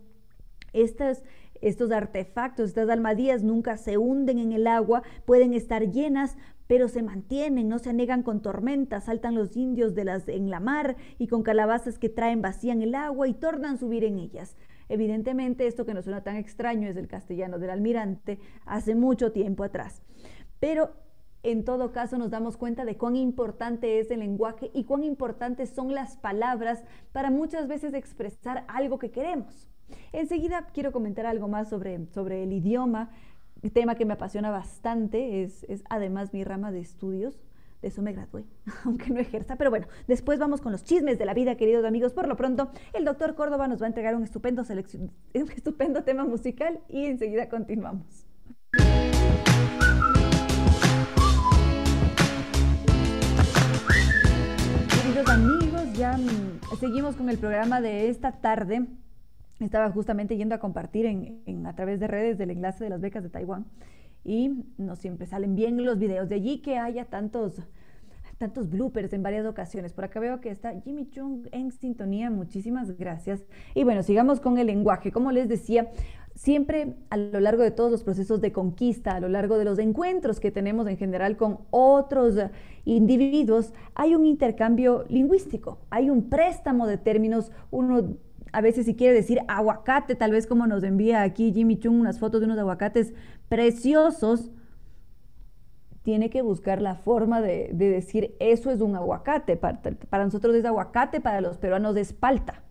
estas, estos artefactos, estas almadías nunca se hunden en el agua, pueden estar llenas, pero se mantienen, no se anegan con tormentas, saltan los indios de las, en la mar y con calabazas que traen vacían el agua y tornan a subir en ellas. Evidentemente, esto que nos suena tan extraño es el castellano del almirante hace mucho tiempo atrás. Pero en todo caso nos damos cuenta de cuán importante es el lenguaje y cuán importantes son las palabras para muchas veces expresar algo que queremos. Enseguida quiero comentar algo más sobre, sobre el idioma, tema que me apasiona bastante, es, es además mi rama de estudios de eso me gradué, aunque no ejerza. Pero bueno, después vamos con los chismes de la vida, queridos amigos. Por lo pronto, el doctor Córdoba nos va a entregar un estupendo, un estupendo tema musical y enseguida continuamos. Queridos amigos, ya mm, seguimos con el programa de esta tarde. Estaba justamente yendo a compartir en, a través de redes del enlace de las becas de Taiwán y no siempre salen bien los videos. De allí que haya tantos, tantos bloopers en varias ocasiones. Por acá veo que está Jimmy Chung en sintonía. Muchísimas gracias. Y bueno, sigamos con el lenguaje. Como les decía, siempre a lo largo de todos los procesos de conquista, a lo largo de los encuentros que tenemos en general con otros individuos, hay un intercambio lingüístico, hay un préstamo de términos, uno a veces si quiere decir aguacate, tal vez como nos envía aquí Jimmy Chung unas fotos de unos aguacates preciosos, tiene que buscar la forma de, decir eso es un aguacate. Para, nosotros es aguacate, para los peruanos es palta.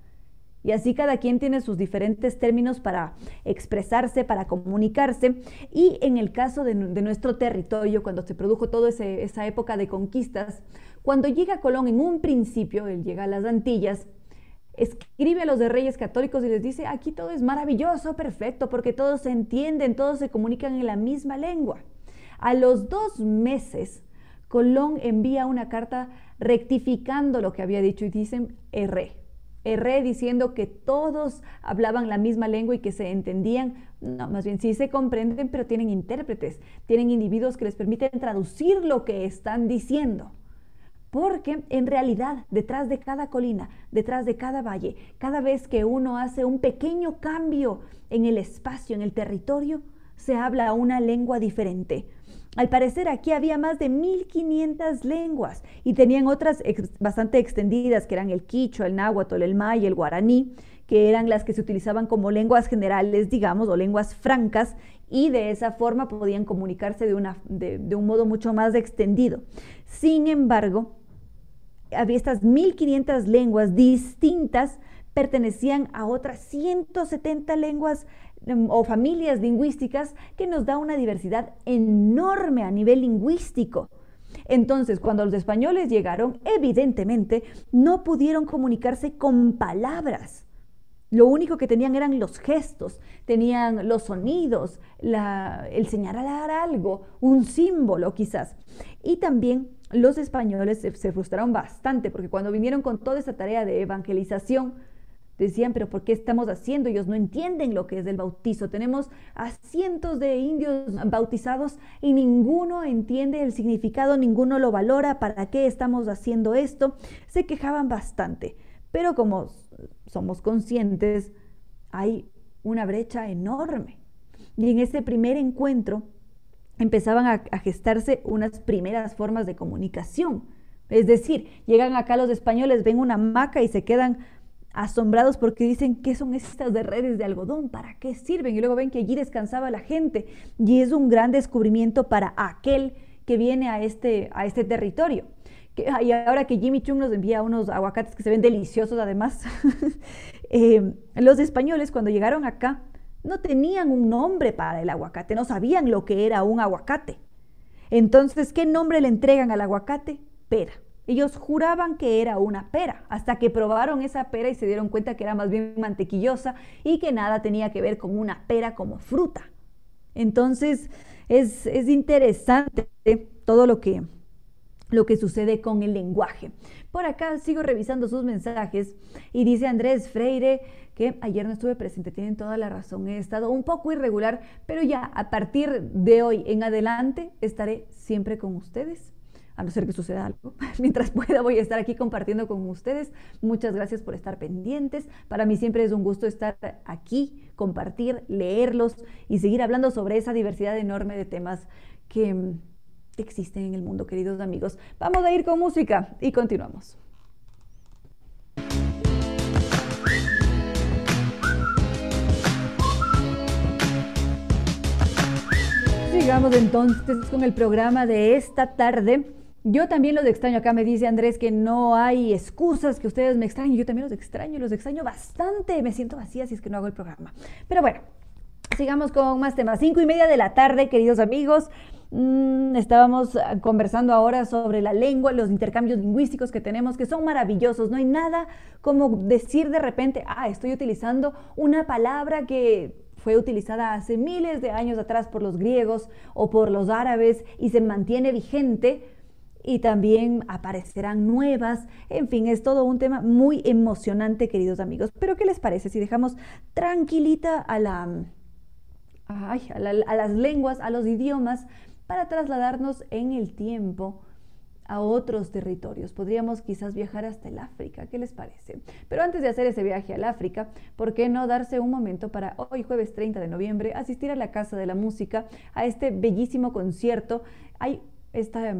Y así cada quien tiene sus diferentes términos para expresarse, para comunicarse. Y en el caso de, nuestro territorio, cuando se produjo toda esa época de conquistas, cuando llega Colón en un principio, él llega a las Antillas, escribe a los de Reyes Católicos y les dice, aquí todo es maravilloso, perfecto, porque todos se entienden, todos se comunican en la misma lengua. A los dos meses, Colón envía una carta rectificando lo que había dicho y dicen, erré. Erré diciendo que todos hablaban la misma lengua y que se entendían. No, más bien sí se comprenden, pero tienen intérpretes, tienen individuos que les permiten traducir lo que están diciendo. Porque en realidad detrás de cada colina, detrás de cada valle, cada vez que uno hace un pequeño cambio en el espacio, en el territorio, se habla una lengua diferente. Al parecer aquí había más de 1500 lenguas y tenían otras bastante extendidas que eran el quichua, el náhuatl, el maya, el guaraní, que eran las que se utilizaban como lenguas generales, digamos, o lenguas francas, y de esa forma podían comunicarse de, una, de un modo mucho más extendido. Sin embargo, había estas 1500 lenguas distintas, pertenecían a otras 170 lenguas em, o familias lingüísticas que nos da una diversidad enorme a nivel lingüístico. Entonces, cuando los españoles llegaron, evidentemente no pudieron comunicarse con palabras. Lo único que tenían eran los gestos, tenían los sonidos, el señalar algo, un símbolo quizás. Y también los españoles se, frustraron bastante porque cuando vinieron con toda esa tarea de evangelización, Decían, pero ¿por qué estamos haciendo? Ellos no entienden lo que es el bautizo. Tenemos a cientos de indios bautizados y ninguno entiende el significado, ninguno lo valora, ¿para qué estamos haciendo esto? Se quejaban bastante. Pero como somos conscientes, hay una brecha enorme. Y en ese primer encuentro empezaban a, gestarse unas primeras formas de comunicación. Es decir, llegan acá los españoles, ven una maca y se quedan asombrados porque dicen, ¿qué son estas de redes de algodón? ¿Para qué sirven? Y luego ven que allí descansaba la gente. Y es un gran descubrimiento para aquel que viene a este, a este territorio. y ahora que Jimmy Chung nos envía unos aguacates que se ven deliciosos además, eh, los españoles cuando llegaron acá no tenían un nombre para el aguacate, no sabían lo que era un aguacate. Entonces, ¿qué nombre le entregan al aguacate? Pera. Ellos juraban que era una pera, hasta que probaron esa pera y se dieron cuenta que era más bien mantequillosa y que nada tenía que ver con una pera como fruta. Entonces, es, interesante todo lo que, lo que sucede con el lenguaje. Por acá sigo revisando sus mensajes y dice Andrés Freire que ayer no estuve presente, tienen toda la razón, he estado un poco irregular, pero ya a partir de hoy en adelante estaré siempre con ustedes a no ser que suceda algo. Mientras pueda voy a estar aquí compartiendo con ustedes. Muchas gracias por estar pendientes. Para mí siempre es un gusto estar aquí, compartir, leerlos y seguir hablando sobre esa diversidad enorme de temas que mm, existen en el mundo, queridos amigos. Vamos a ir con música y continuamos. Sigamos entonces con el programa de esta tarde. Yo también los extraño. Acá me dice Andrés que no hay excusas, que ustedes me extrañan. Yo también los extraño, los extraño bastante. Me siento vacía si es que no hago el programa. Pero bueno, sigamos con más temas. Cinco y media de la tarde, queridos amigos. Mm, estábamos ah, conversando ahora sobre la lengua, los intercambios lingüísticos que tenemos, que son maravillosos. No hay nada como decir de repente, ah, estoy utilizando una palabra que fue utilizada hace miles de años atrás por los griegos o por los árabes y se mantiene vigente y también aparecerán nuevas. En fin, es todo un tema muy emocionante, queridos amigos. Pero ¿qué les parece si dejamos tranquilita a, la, a, las lenguas, a los idiomas, para trasladarnos en el tiempo? A otros territorios. Podríamos quizás viajar hasta el África, ¿qué les parece? Pero antes de hacer ese viaje al África, ¿por qué no darse un momento para hoy jueves 30 de noviembre asistir a la Casa de la Música a este bellísimo concierto? Hay esta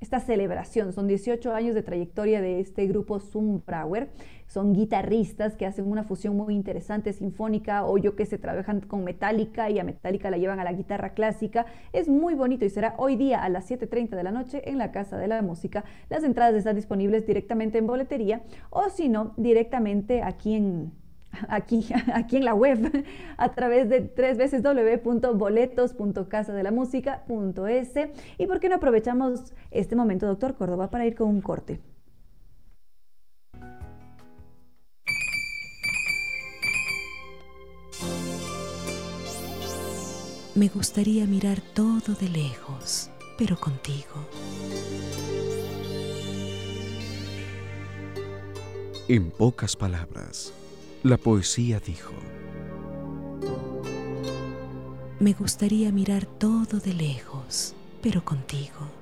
esta celebración. Son 18 años de trayectoria de este grupo Zumbrauer. Son guitarristas que hacen una fusión muy interesante, sinfónica, o yo que se trabajan con metálica y a metálica la llevan a la guitarra clásica. Es muy bonito y será hoy día a las 7.30 de la noche en la Casa de la Música. Las entradas están disponibles directamente en boletería o si no, directamente aquí en aquí, aquí en la web a través de tres veces www.boletos.casadelamusica.es. ¿Y por qué no aprovechamos este momento, doctor Córdoba, para ir con un corte? Me gustaría mirar todo de lejos, pero contigo. En pocas palabras la poesía dijo, Me gustaría mirar todo de lejos, pero contigo.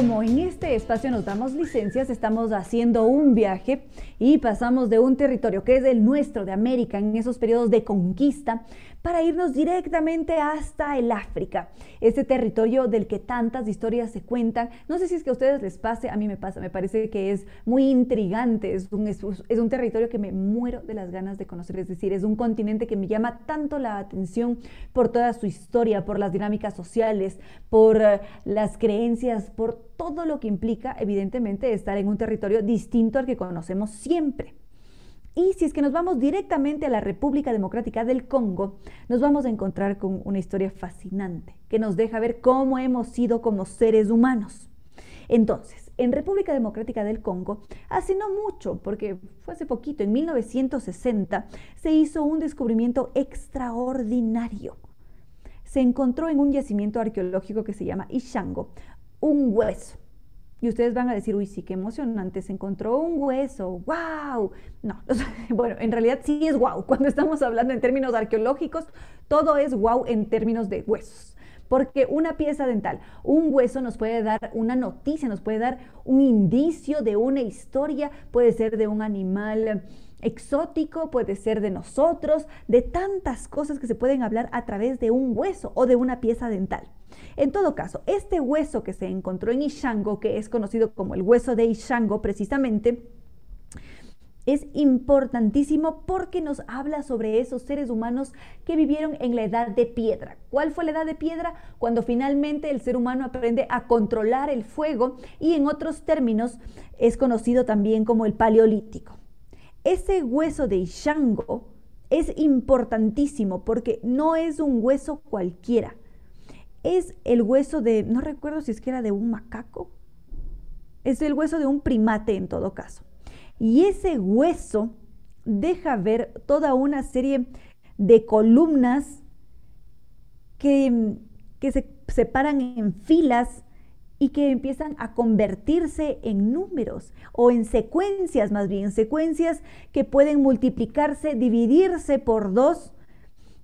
Como en este espacio nos damos licencias, estamos haciendo un viaje y pasamos de un territorio que es el nuestro, de América, en esos periodos de conquista, para irnos directamente hasta el África, ese territorio del que tantas historias se cuentan. No sé si es que a ustedes les pase, a mí me pasa, me parece que es muy intrigante, es un, territorio que me muero de las ganas de conocer, es decir, es un continente que me llama tanto la atención por toda su historia, por las dinámicas sociales, por uh, las creencias, por todo lo que implica, evidentemente, estar en un territorio distinto al que conocemos siempre. Y si es que nos vamos directamente a la República Democrática del Congo, nos vamos a encontrar con una historia fascinante que nos deja ver cómo hemos sido como seres humanos. Entonces, en República Democrática del Congo, hace no mucho, porque fue hace poquito, en 1960, se hizo un descubrimiento extraordinario. Se encontró en un yacimiento arqueológico que se llama Ishango un hueso y ustedes van a decir, uy, sí, qué emocionante, se encontró un hueso, wow. No, bueno, en realidad sí es wow. Cuando estamos hablando en términos arqueológicos, todo es wow en términos de huesos. Porque una pieza dental, un hueso nos puede dar una noticia, nos puede dar un indicio de una historia, puede ser de un animal exótico, puede ser de nosotros, de tantas cosas que se pueden hablar a través de un hueso o de una pieza dental. En todo caso, este hueso que se encontró en Ishango, que es conocido como el hueso de Ishango precisamente, es importantísimo porque nos habla sobre esos seres humanos que vivieron en la edad de piedra. ¿Cuál fue la edad de piedra? Cuando finalmente el ser humano aprende a controlar el fuego y en otros términos es conocido también como el paleolítico. Ese hueso de Ishango es importantísimo porque no es un hueso cualquiera es el hueso de, no recuerdo si es que era de un macaco, es el hueso de un primate en todo caso. Y ese hueso deja ver toda una serie de columnas que, que se separan en filas y que empiezan a convertirse en números o en secuencias más bien, secuencias que pueden multiplicarse, dividirse por dos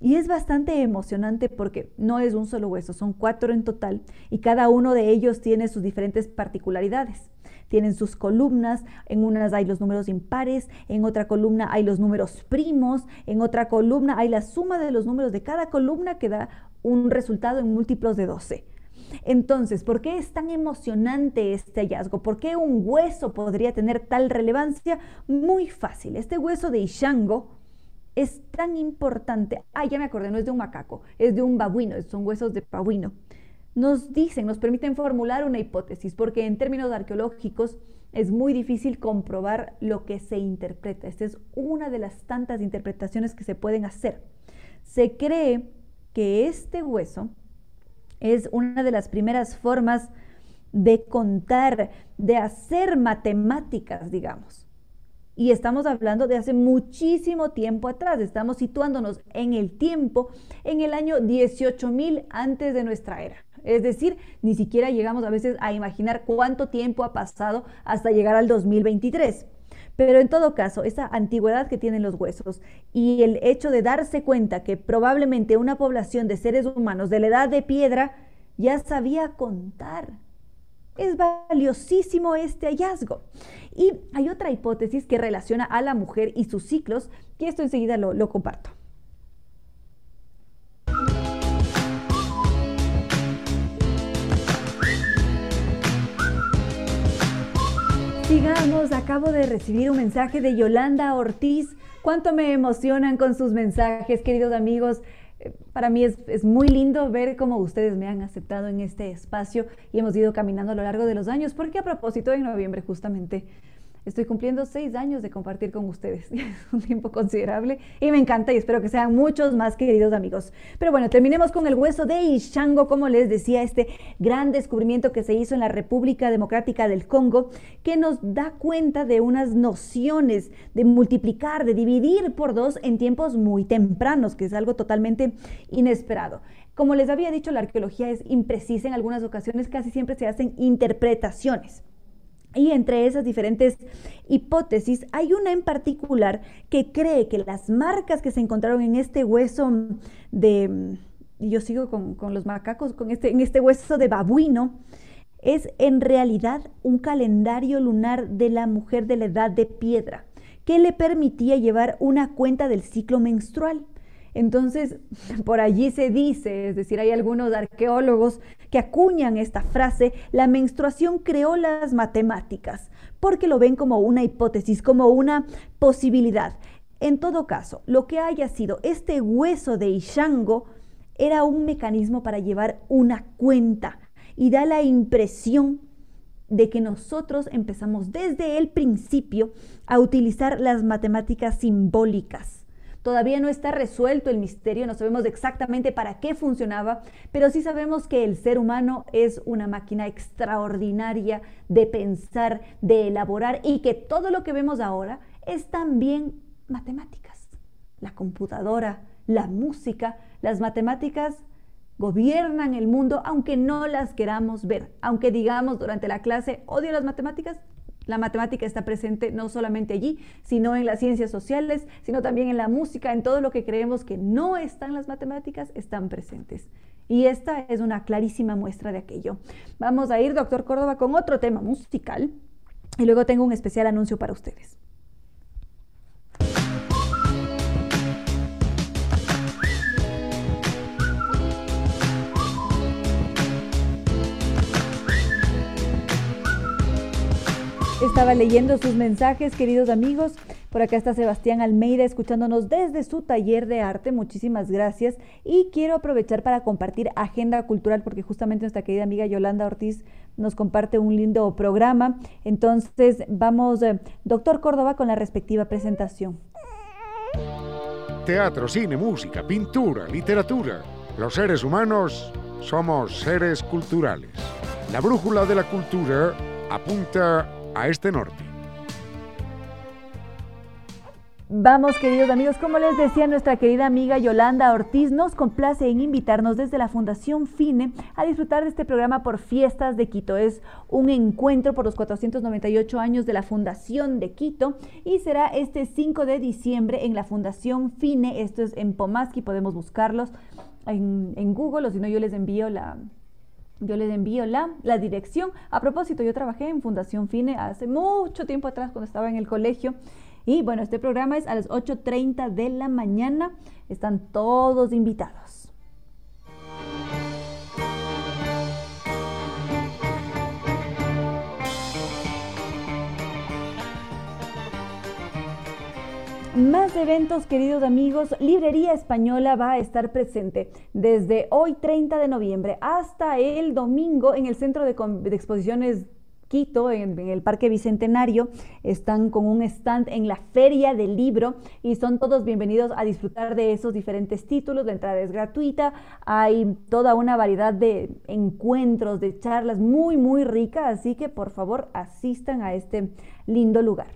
y es bastante emocionante porque no es un solo hueso, son cuatro en total y cada uno de ellos tiene sus diferentes particularidades. Tienen sus columnas, en unas hay los números impares, en otra columna hay los números primos, en otra columna hay la suma de los números de cada columna que da un resultado en múltiplos de 12. Entonces, ¿por qué es tan emocionante este hallazgo? ¿Por qué un hueso podría tener tal relevancia? Muy fácil. Este hueso de Ishango es tan importante. Ah, ya me acordé, no es de un macaco, es de un babuino, son huesos de babuino. Nos dicen, nos permiten formular una hipótesis, porque en términos arqueológicos es muy difícil comprobar lo que se interpreta. Esta es una de las tantas interpretaciones que se pueden hacer. Se cree que este hueso es una de las primeras formas de contar, de hacer matemáticas, digamos. Y estamos hablando de hace muchísimo tiempo atrás, estamos situándonos en el tiempo en el año 18.000 antes de nuestra era. Es decir, ni siquiera llegamos a veces a imaginar cuánto tiempo ha pasado hasta llegar al 2023. Pero en todo caso, esa antigüedad que tienen los huesos y el hecho de darse cuenta que probablemente una población de seres humanos de la edad de piedra ya sabía contar, es valiosísimo este hallazgo. Y hay otra hipótesis que relaciona a la mujer y sus ciclos, que esto enseguida lo, lo comparto. Sigamos, acabo de recibir un mensaje de Yolanda Ortiz. ¿Cuánto me emocionan con sus mensajes, queridos amigos? para mí es, muy lindo ver cómo ustedes me han aceptado en este espacio y hemos ido caminando a lo largo de los años, porque a propósito en noviembre justamente Estoy cumpliendo seis años de compartir con ustedes. Es un tiempo considerable y me encanta y espero que sean muchos más queridos amigos. Pero bueno, terminemos con el hueso de Ishango, como les decía, este gran descubrimiento que se hizo en la República Democrática del Congo, que nos da cuenta de unas nociones de multiplicar, de dividir por dos en tiempos muy tempranos, que es algo totalmente inesperado. Como les había dicho, la arqueología es imprecisa en algunas ocasiones, casi siempre se hacen interpretaciones. Y entre esas diferentes hipótesis hay una en particular que cree que las marcas que se encontraron en este hueso de, yo sigo con, los macacos, con este, en este hueso de babuino, es en realidad un calendario lunar de la mujer de la edad de piedra, que le permitía llevar una cuenta del ciclo menstrual. Entonces, por allí se dice, es decir, hay algunos arqueólogos que acuñan esta frase, la menstruación creó las matemáticas, porque lo ven como una hipótesis, como una posibilidad. En todo caso, lo que haya sido este hueso de Ishango era un mecanismo para llevar una cuenta y da la impresión de que nosotros empezamos desde el principio a utilizar las matemáticas simbólicas. Todavía no está resuelto el misterio, no sabemos exactamente para qué funcionaba, pero sí sabemos que el ser humano es una máquina extraordinaria de pensar, de elaborar y que todo lo que vemos ahora es también matemáticas. La computadora, la música, las matemáticas gobiernan el mundo aunque no las queramos ver. Aunque digamos durante la clase odio las matemáticas, la matemática está presente no solamente allí, sino en las ciencias sociales, sino también en la música, en todo lo que creemos que no están las matemáticas, están presentes. Y esta es una clarísima muestra de aquello. Vamos a ir, doctor Córdoba, con otro tema musical y luego tengo un especial anuncio para ustedes. Estaba leyendo sus mensajes, queridos amigos. Por acá está Sebastián Almeida escuchándonos desde su taller de arte. Muchísimas gracias. Y quiero aprovechar para compartir agenda cultural porque justamente nuestra querida amiga Yolanda Ortiz nos comparte un lindo programa. Entonces vamos, eh, doctor Córdoba, con la respectiva presentación. Teatro, cine, música, pintura, literatura. Los seres humanos somos seres culturales. La brújula de la cultura apunta a este norte. Vamos, queridos amigos, como les decía nuestra querida amiga Yolanda Ortiz, nos complace en invitarnos desde la Fundación FINE a disfrutar de este programa por Fiestas de Quito. Es un encuentro por los 498 años de la Fundación de Quito y será este 5 de diciembre en la Fundación FINE. Esto es en Pomaski, podemos buscarlos en, en Google o si no yo les envío la, yo les envío la, la dirección. A propósito, yo trabajé en Fundación Fine hace mucho tiempo atrás cuando estaba en el colegio. Y bueno, este programa es a las 8.30 de la mañana. Están todos invitados. Más eventos, queridos amigos. Librería Española va a estar presente desde hoy 30 de noviembre hasta el domingo en el Centro de, Exposiciones Quito, en, el Parque Bicentenario, están con un stand en la Feria del Libro y son todos bienvenidos a disfrutar de esos diferentes títulos. La entrada es gratuita, hay toda una variedad de encuentros, de charlas muy, muy ricas, así que por favor asistan a este lindo lugar.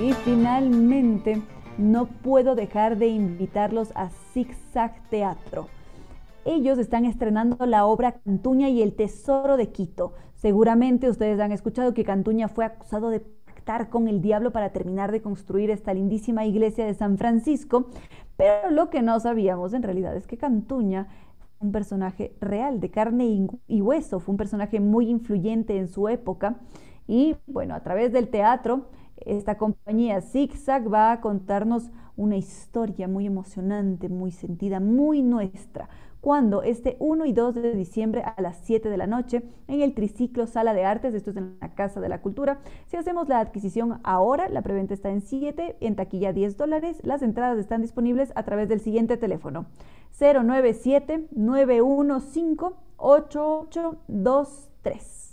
Y finalmente, no puedo dejar de invitarlos a Zigzag Teatro. Ellos están estrenando la obra Cantuña y el Tesoro de Quito. Seguramente ustedes han escuchado que Cantuña fue acusado de pactar con el diablo para terminar de construir esta lindísima iglesia de San Francisco, pero lo que no sabíamos en realidad es que Cantuña un personaje real, de carne y hueso, fue un personaje muy influyente en su época y bueno, a través del teatro esta compañía ZigZag va a contarnos una historia muy emocionante, muy sentida, muy nuestra. Cuando este 1 y 2 de diciembre a las 7 de la noche en el Triciclo Sala de Artes, esto es en la Casa de la Cultura, si hacemos la adquisición ahora, la preventa está en 7, en taquilla 10 dólares, las entradas están disponibles a través del siguiente teléfono 097 915 8823.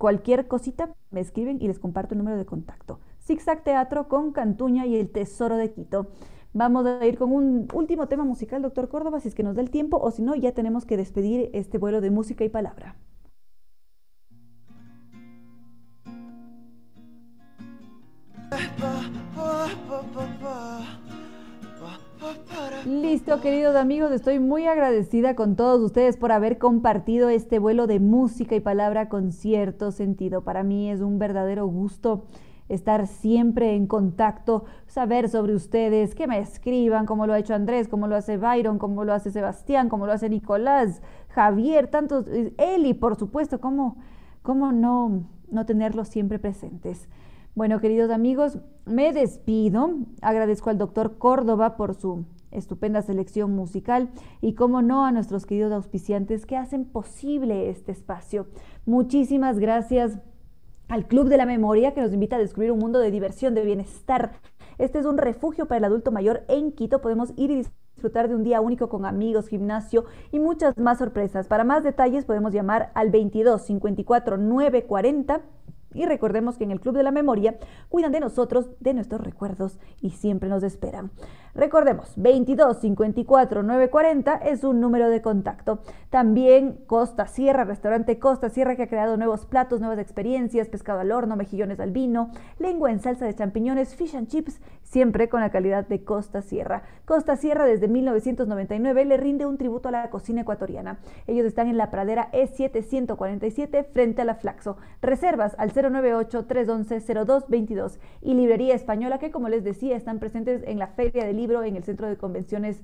Cualquier cosita me escriben y les comparto el número de contacto. Zigzag Teatro con Cantuña y el Tesoro de Quito. Vamos a ir con un último tema musical, doctor Córdoba, si es que nos da el tiempo, o si no, ya tenemos que despedir este vuelo de música y palabra. Listo, queridos amigos, estoy muy agradecida con todos ustedes por haber compartido este vuelo de música y palabra con cierto sentido. Para mí es un verdadero gusto estar siempre en contacto, saber sobre ustedes, que me escriban, como lo ha hecho Andrés, como lo hace Byron, como lo hace Sebastián, como lo hace Nicolás, Javier, tantos, Eli, por supuesto, cómo, cómo no, no tenerlos siempre presentes. Bueno, queridos amigos, me despido. Agradezco al doctor Córdoba por su estupenda selección musical y, como no, a nuestros queridos auspiciantes que hacen posible este espacio. Muchísimas gracias al Club de la Memoria, que nos invita a descubrir un mundo de diversión, de bienestar. Este es un refugio para el adulto mayor en Quito. Podemos ir y disfrutar de un día único con amigos, gimnasio y muchas más sorpresas. Para más detalles podemos llamar al 22 54 940 y recordemos que en el Club de la Memoria cuidan de nosotros, de nuestros recuerdos y siempre nos esperan. Recordemos, 22 54 940 es un número de contacto. También Costa Sierra, restaurante Costa Sierra que ha creado nuevos platos, nuevas experiencias, pescado al horno, mejillones al vino, lengua en salsa de champiñones, fish and chips, siempre con la calidad de Costa Sierra. Costa Sierra desde 1999 le rinde un tributo a la cocina ecuatoriana. Ellos están en la pradera E747 frente a la Flaxo. Reservas al 098-311-0222 y Librería Española que como les decía están presentes en la Feria del Libro en el Centro de Convenciones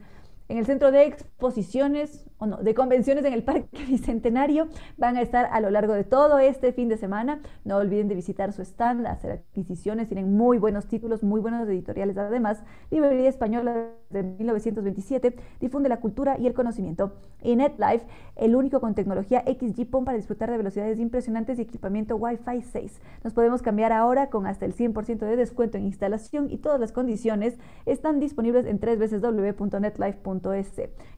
en el centro de exposiciones, o no, de convenciones en el Parque Bicentenario. Van a estar a lo largo de todo este fin de semana. No olviden de visitar su stand, hacer adquisiciones. Tienen muy buenos títulos, muy buenos editoriales. Además, Librería Española de 1927 difunde la cultura y el conocimiento. Y NetLife, el único con tecnología XG-PON para disfrutar de velocidades impresionantes y equipamiento Wi-Fi 6. Nos podemos cambiar ahora con hasta el 100% de descuento en instalación y todas las condiciones están disponibles en www.netlife.com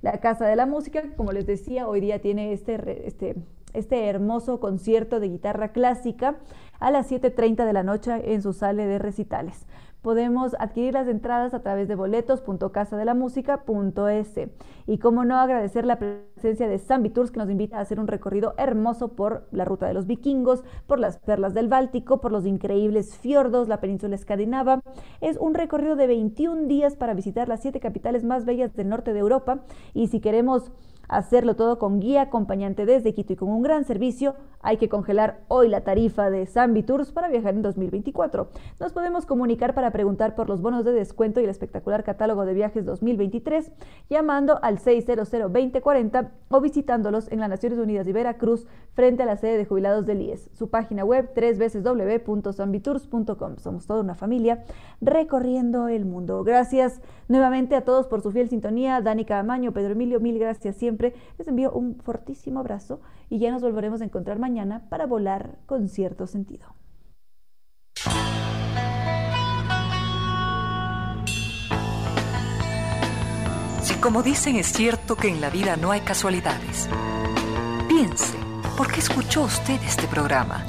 la Casa de la Música, como les decía, hoy día tiene este, este, este hermoso concierto de guitarra clásica a las 7.30 de la noche en su sala de recitales. Podemos adquirir las entradas a través de boletos.casadelamusica.es. Y como no agradecer la presencia de Zambi Tours que nos invita a hacer un recorrido hermoso por la ruta de los vikingos, por las perlas del Báltico, por los increíbles fiordos, la península escandinava. Es un recorrido de 21 días para visitar las siete capitales más bellas del norte de Europa. Y si queremos hacerlo todo con guía acompañante desde Quito y con un gran servicio, hay que congelar hoy la tarifa de Zambi Tours para viajar en 2024. Nos podemos comunicar para preguntar por los bonos de descuento y el espectacular catálogo de viajes 2023 llamando al 600-2040 o visitándolos en las Naciones Unidas de Veracruz frente a la sede de jubilados del IES. Su página web www.zambitours.com. Somos toda una familia recorriendo el mundo. Gracias nuevamente a todos por su fiel sintonía. Dani Camaño, Pedro Emilio, mil gracias siempre les envío un fortísimo abrazo y ya nos volveremos a encontrar mañana para volar con cierto sentido. Si como dicen es cierto que en la vida no hay casualidades, piense, ¿por qué escuchó usted este programa?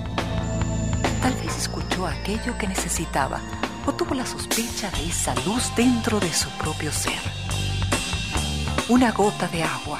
Tal vez escuchó aquello que necesitaba o tuvo la sospecha de esa luz dentro de su propio ser. Una gota de agua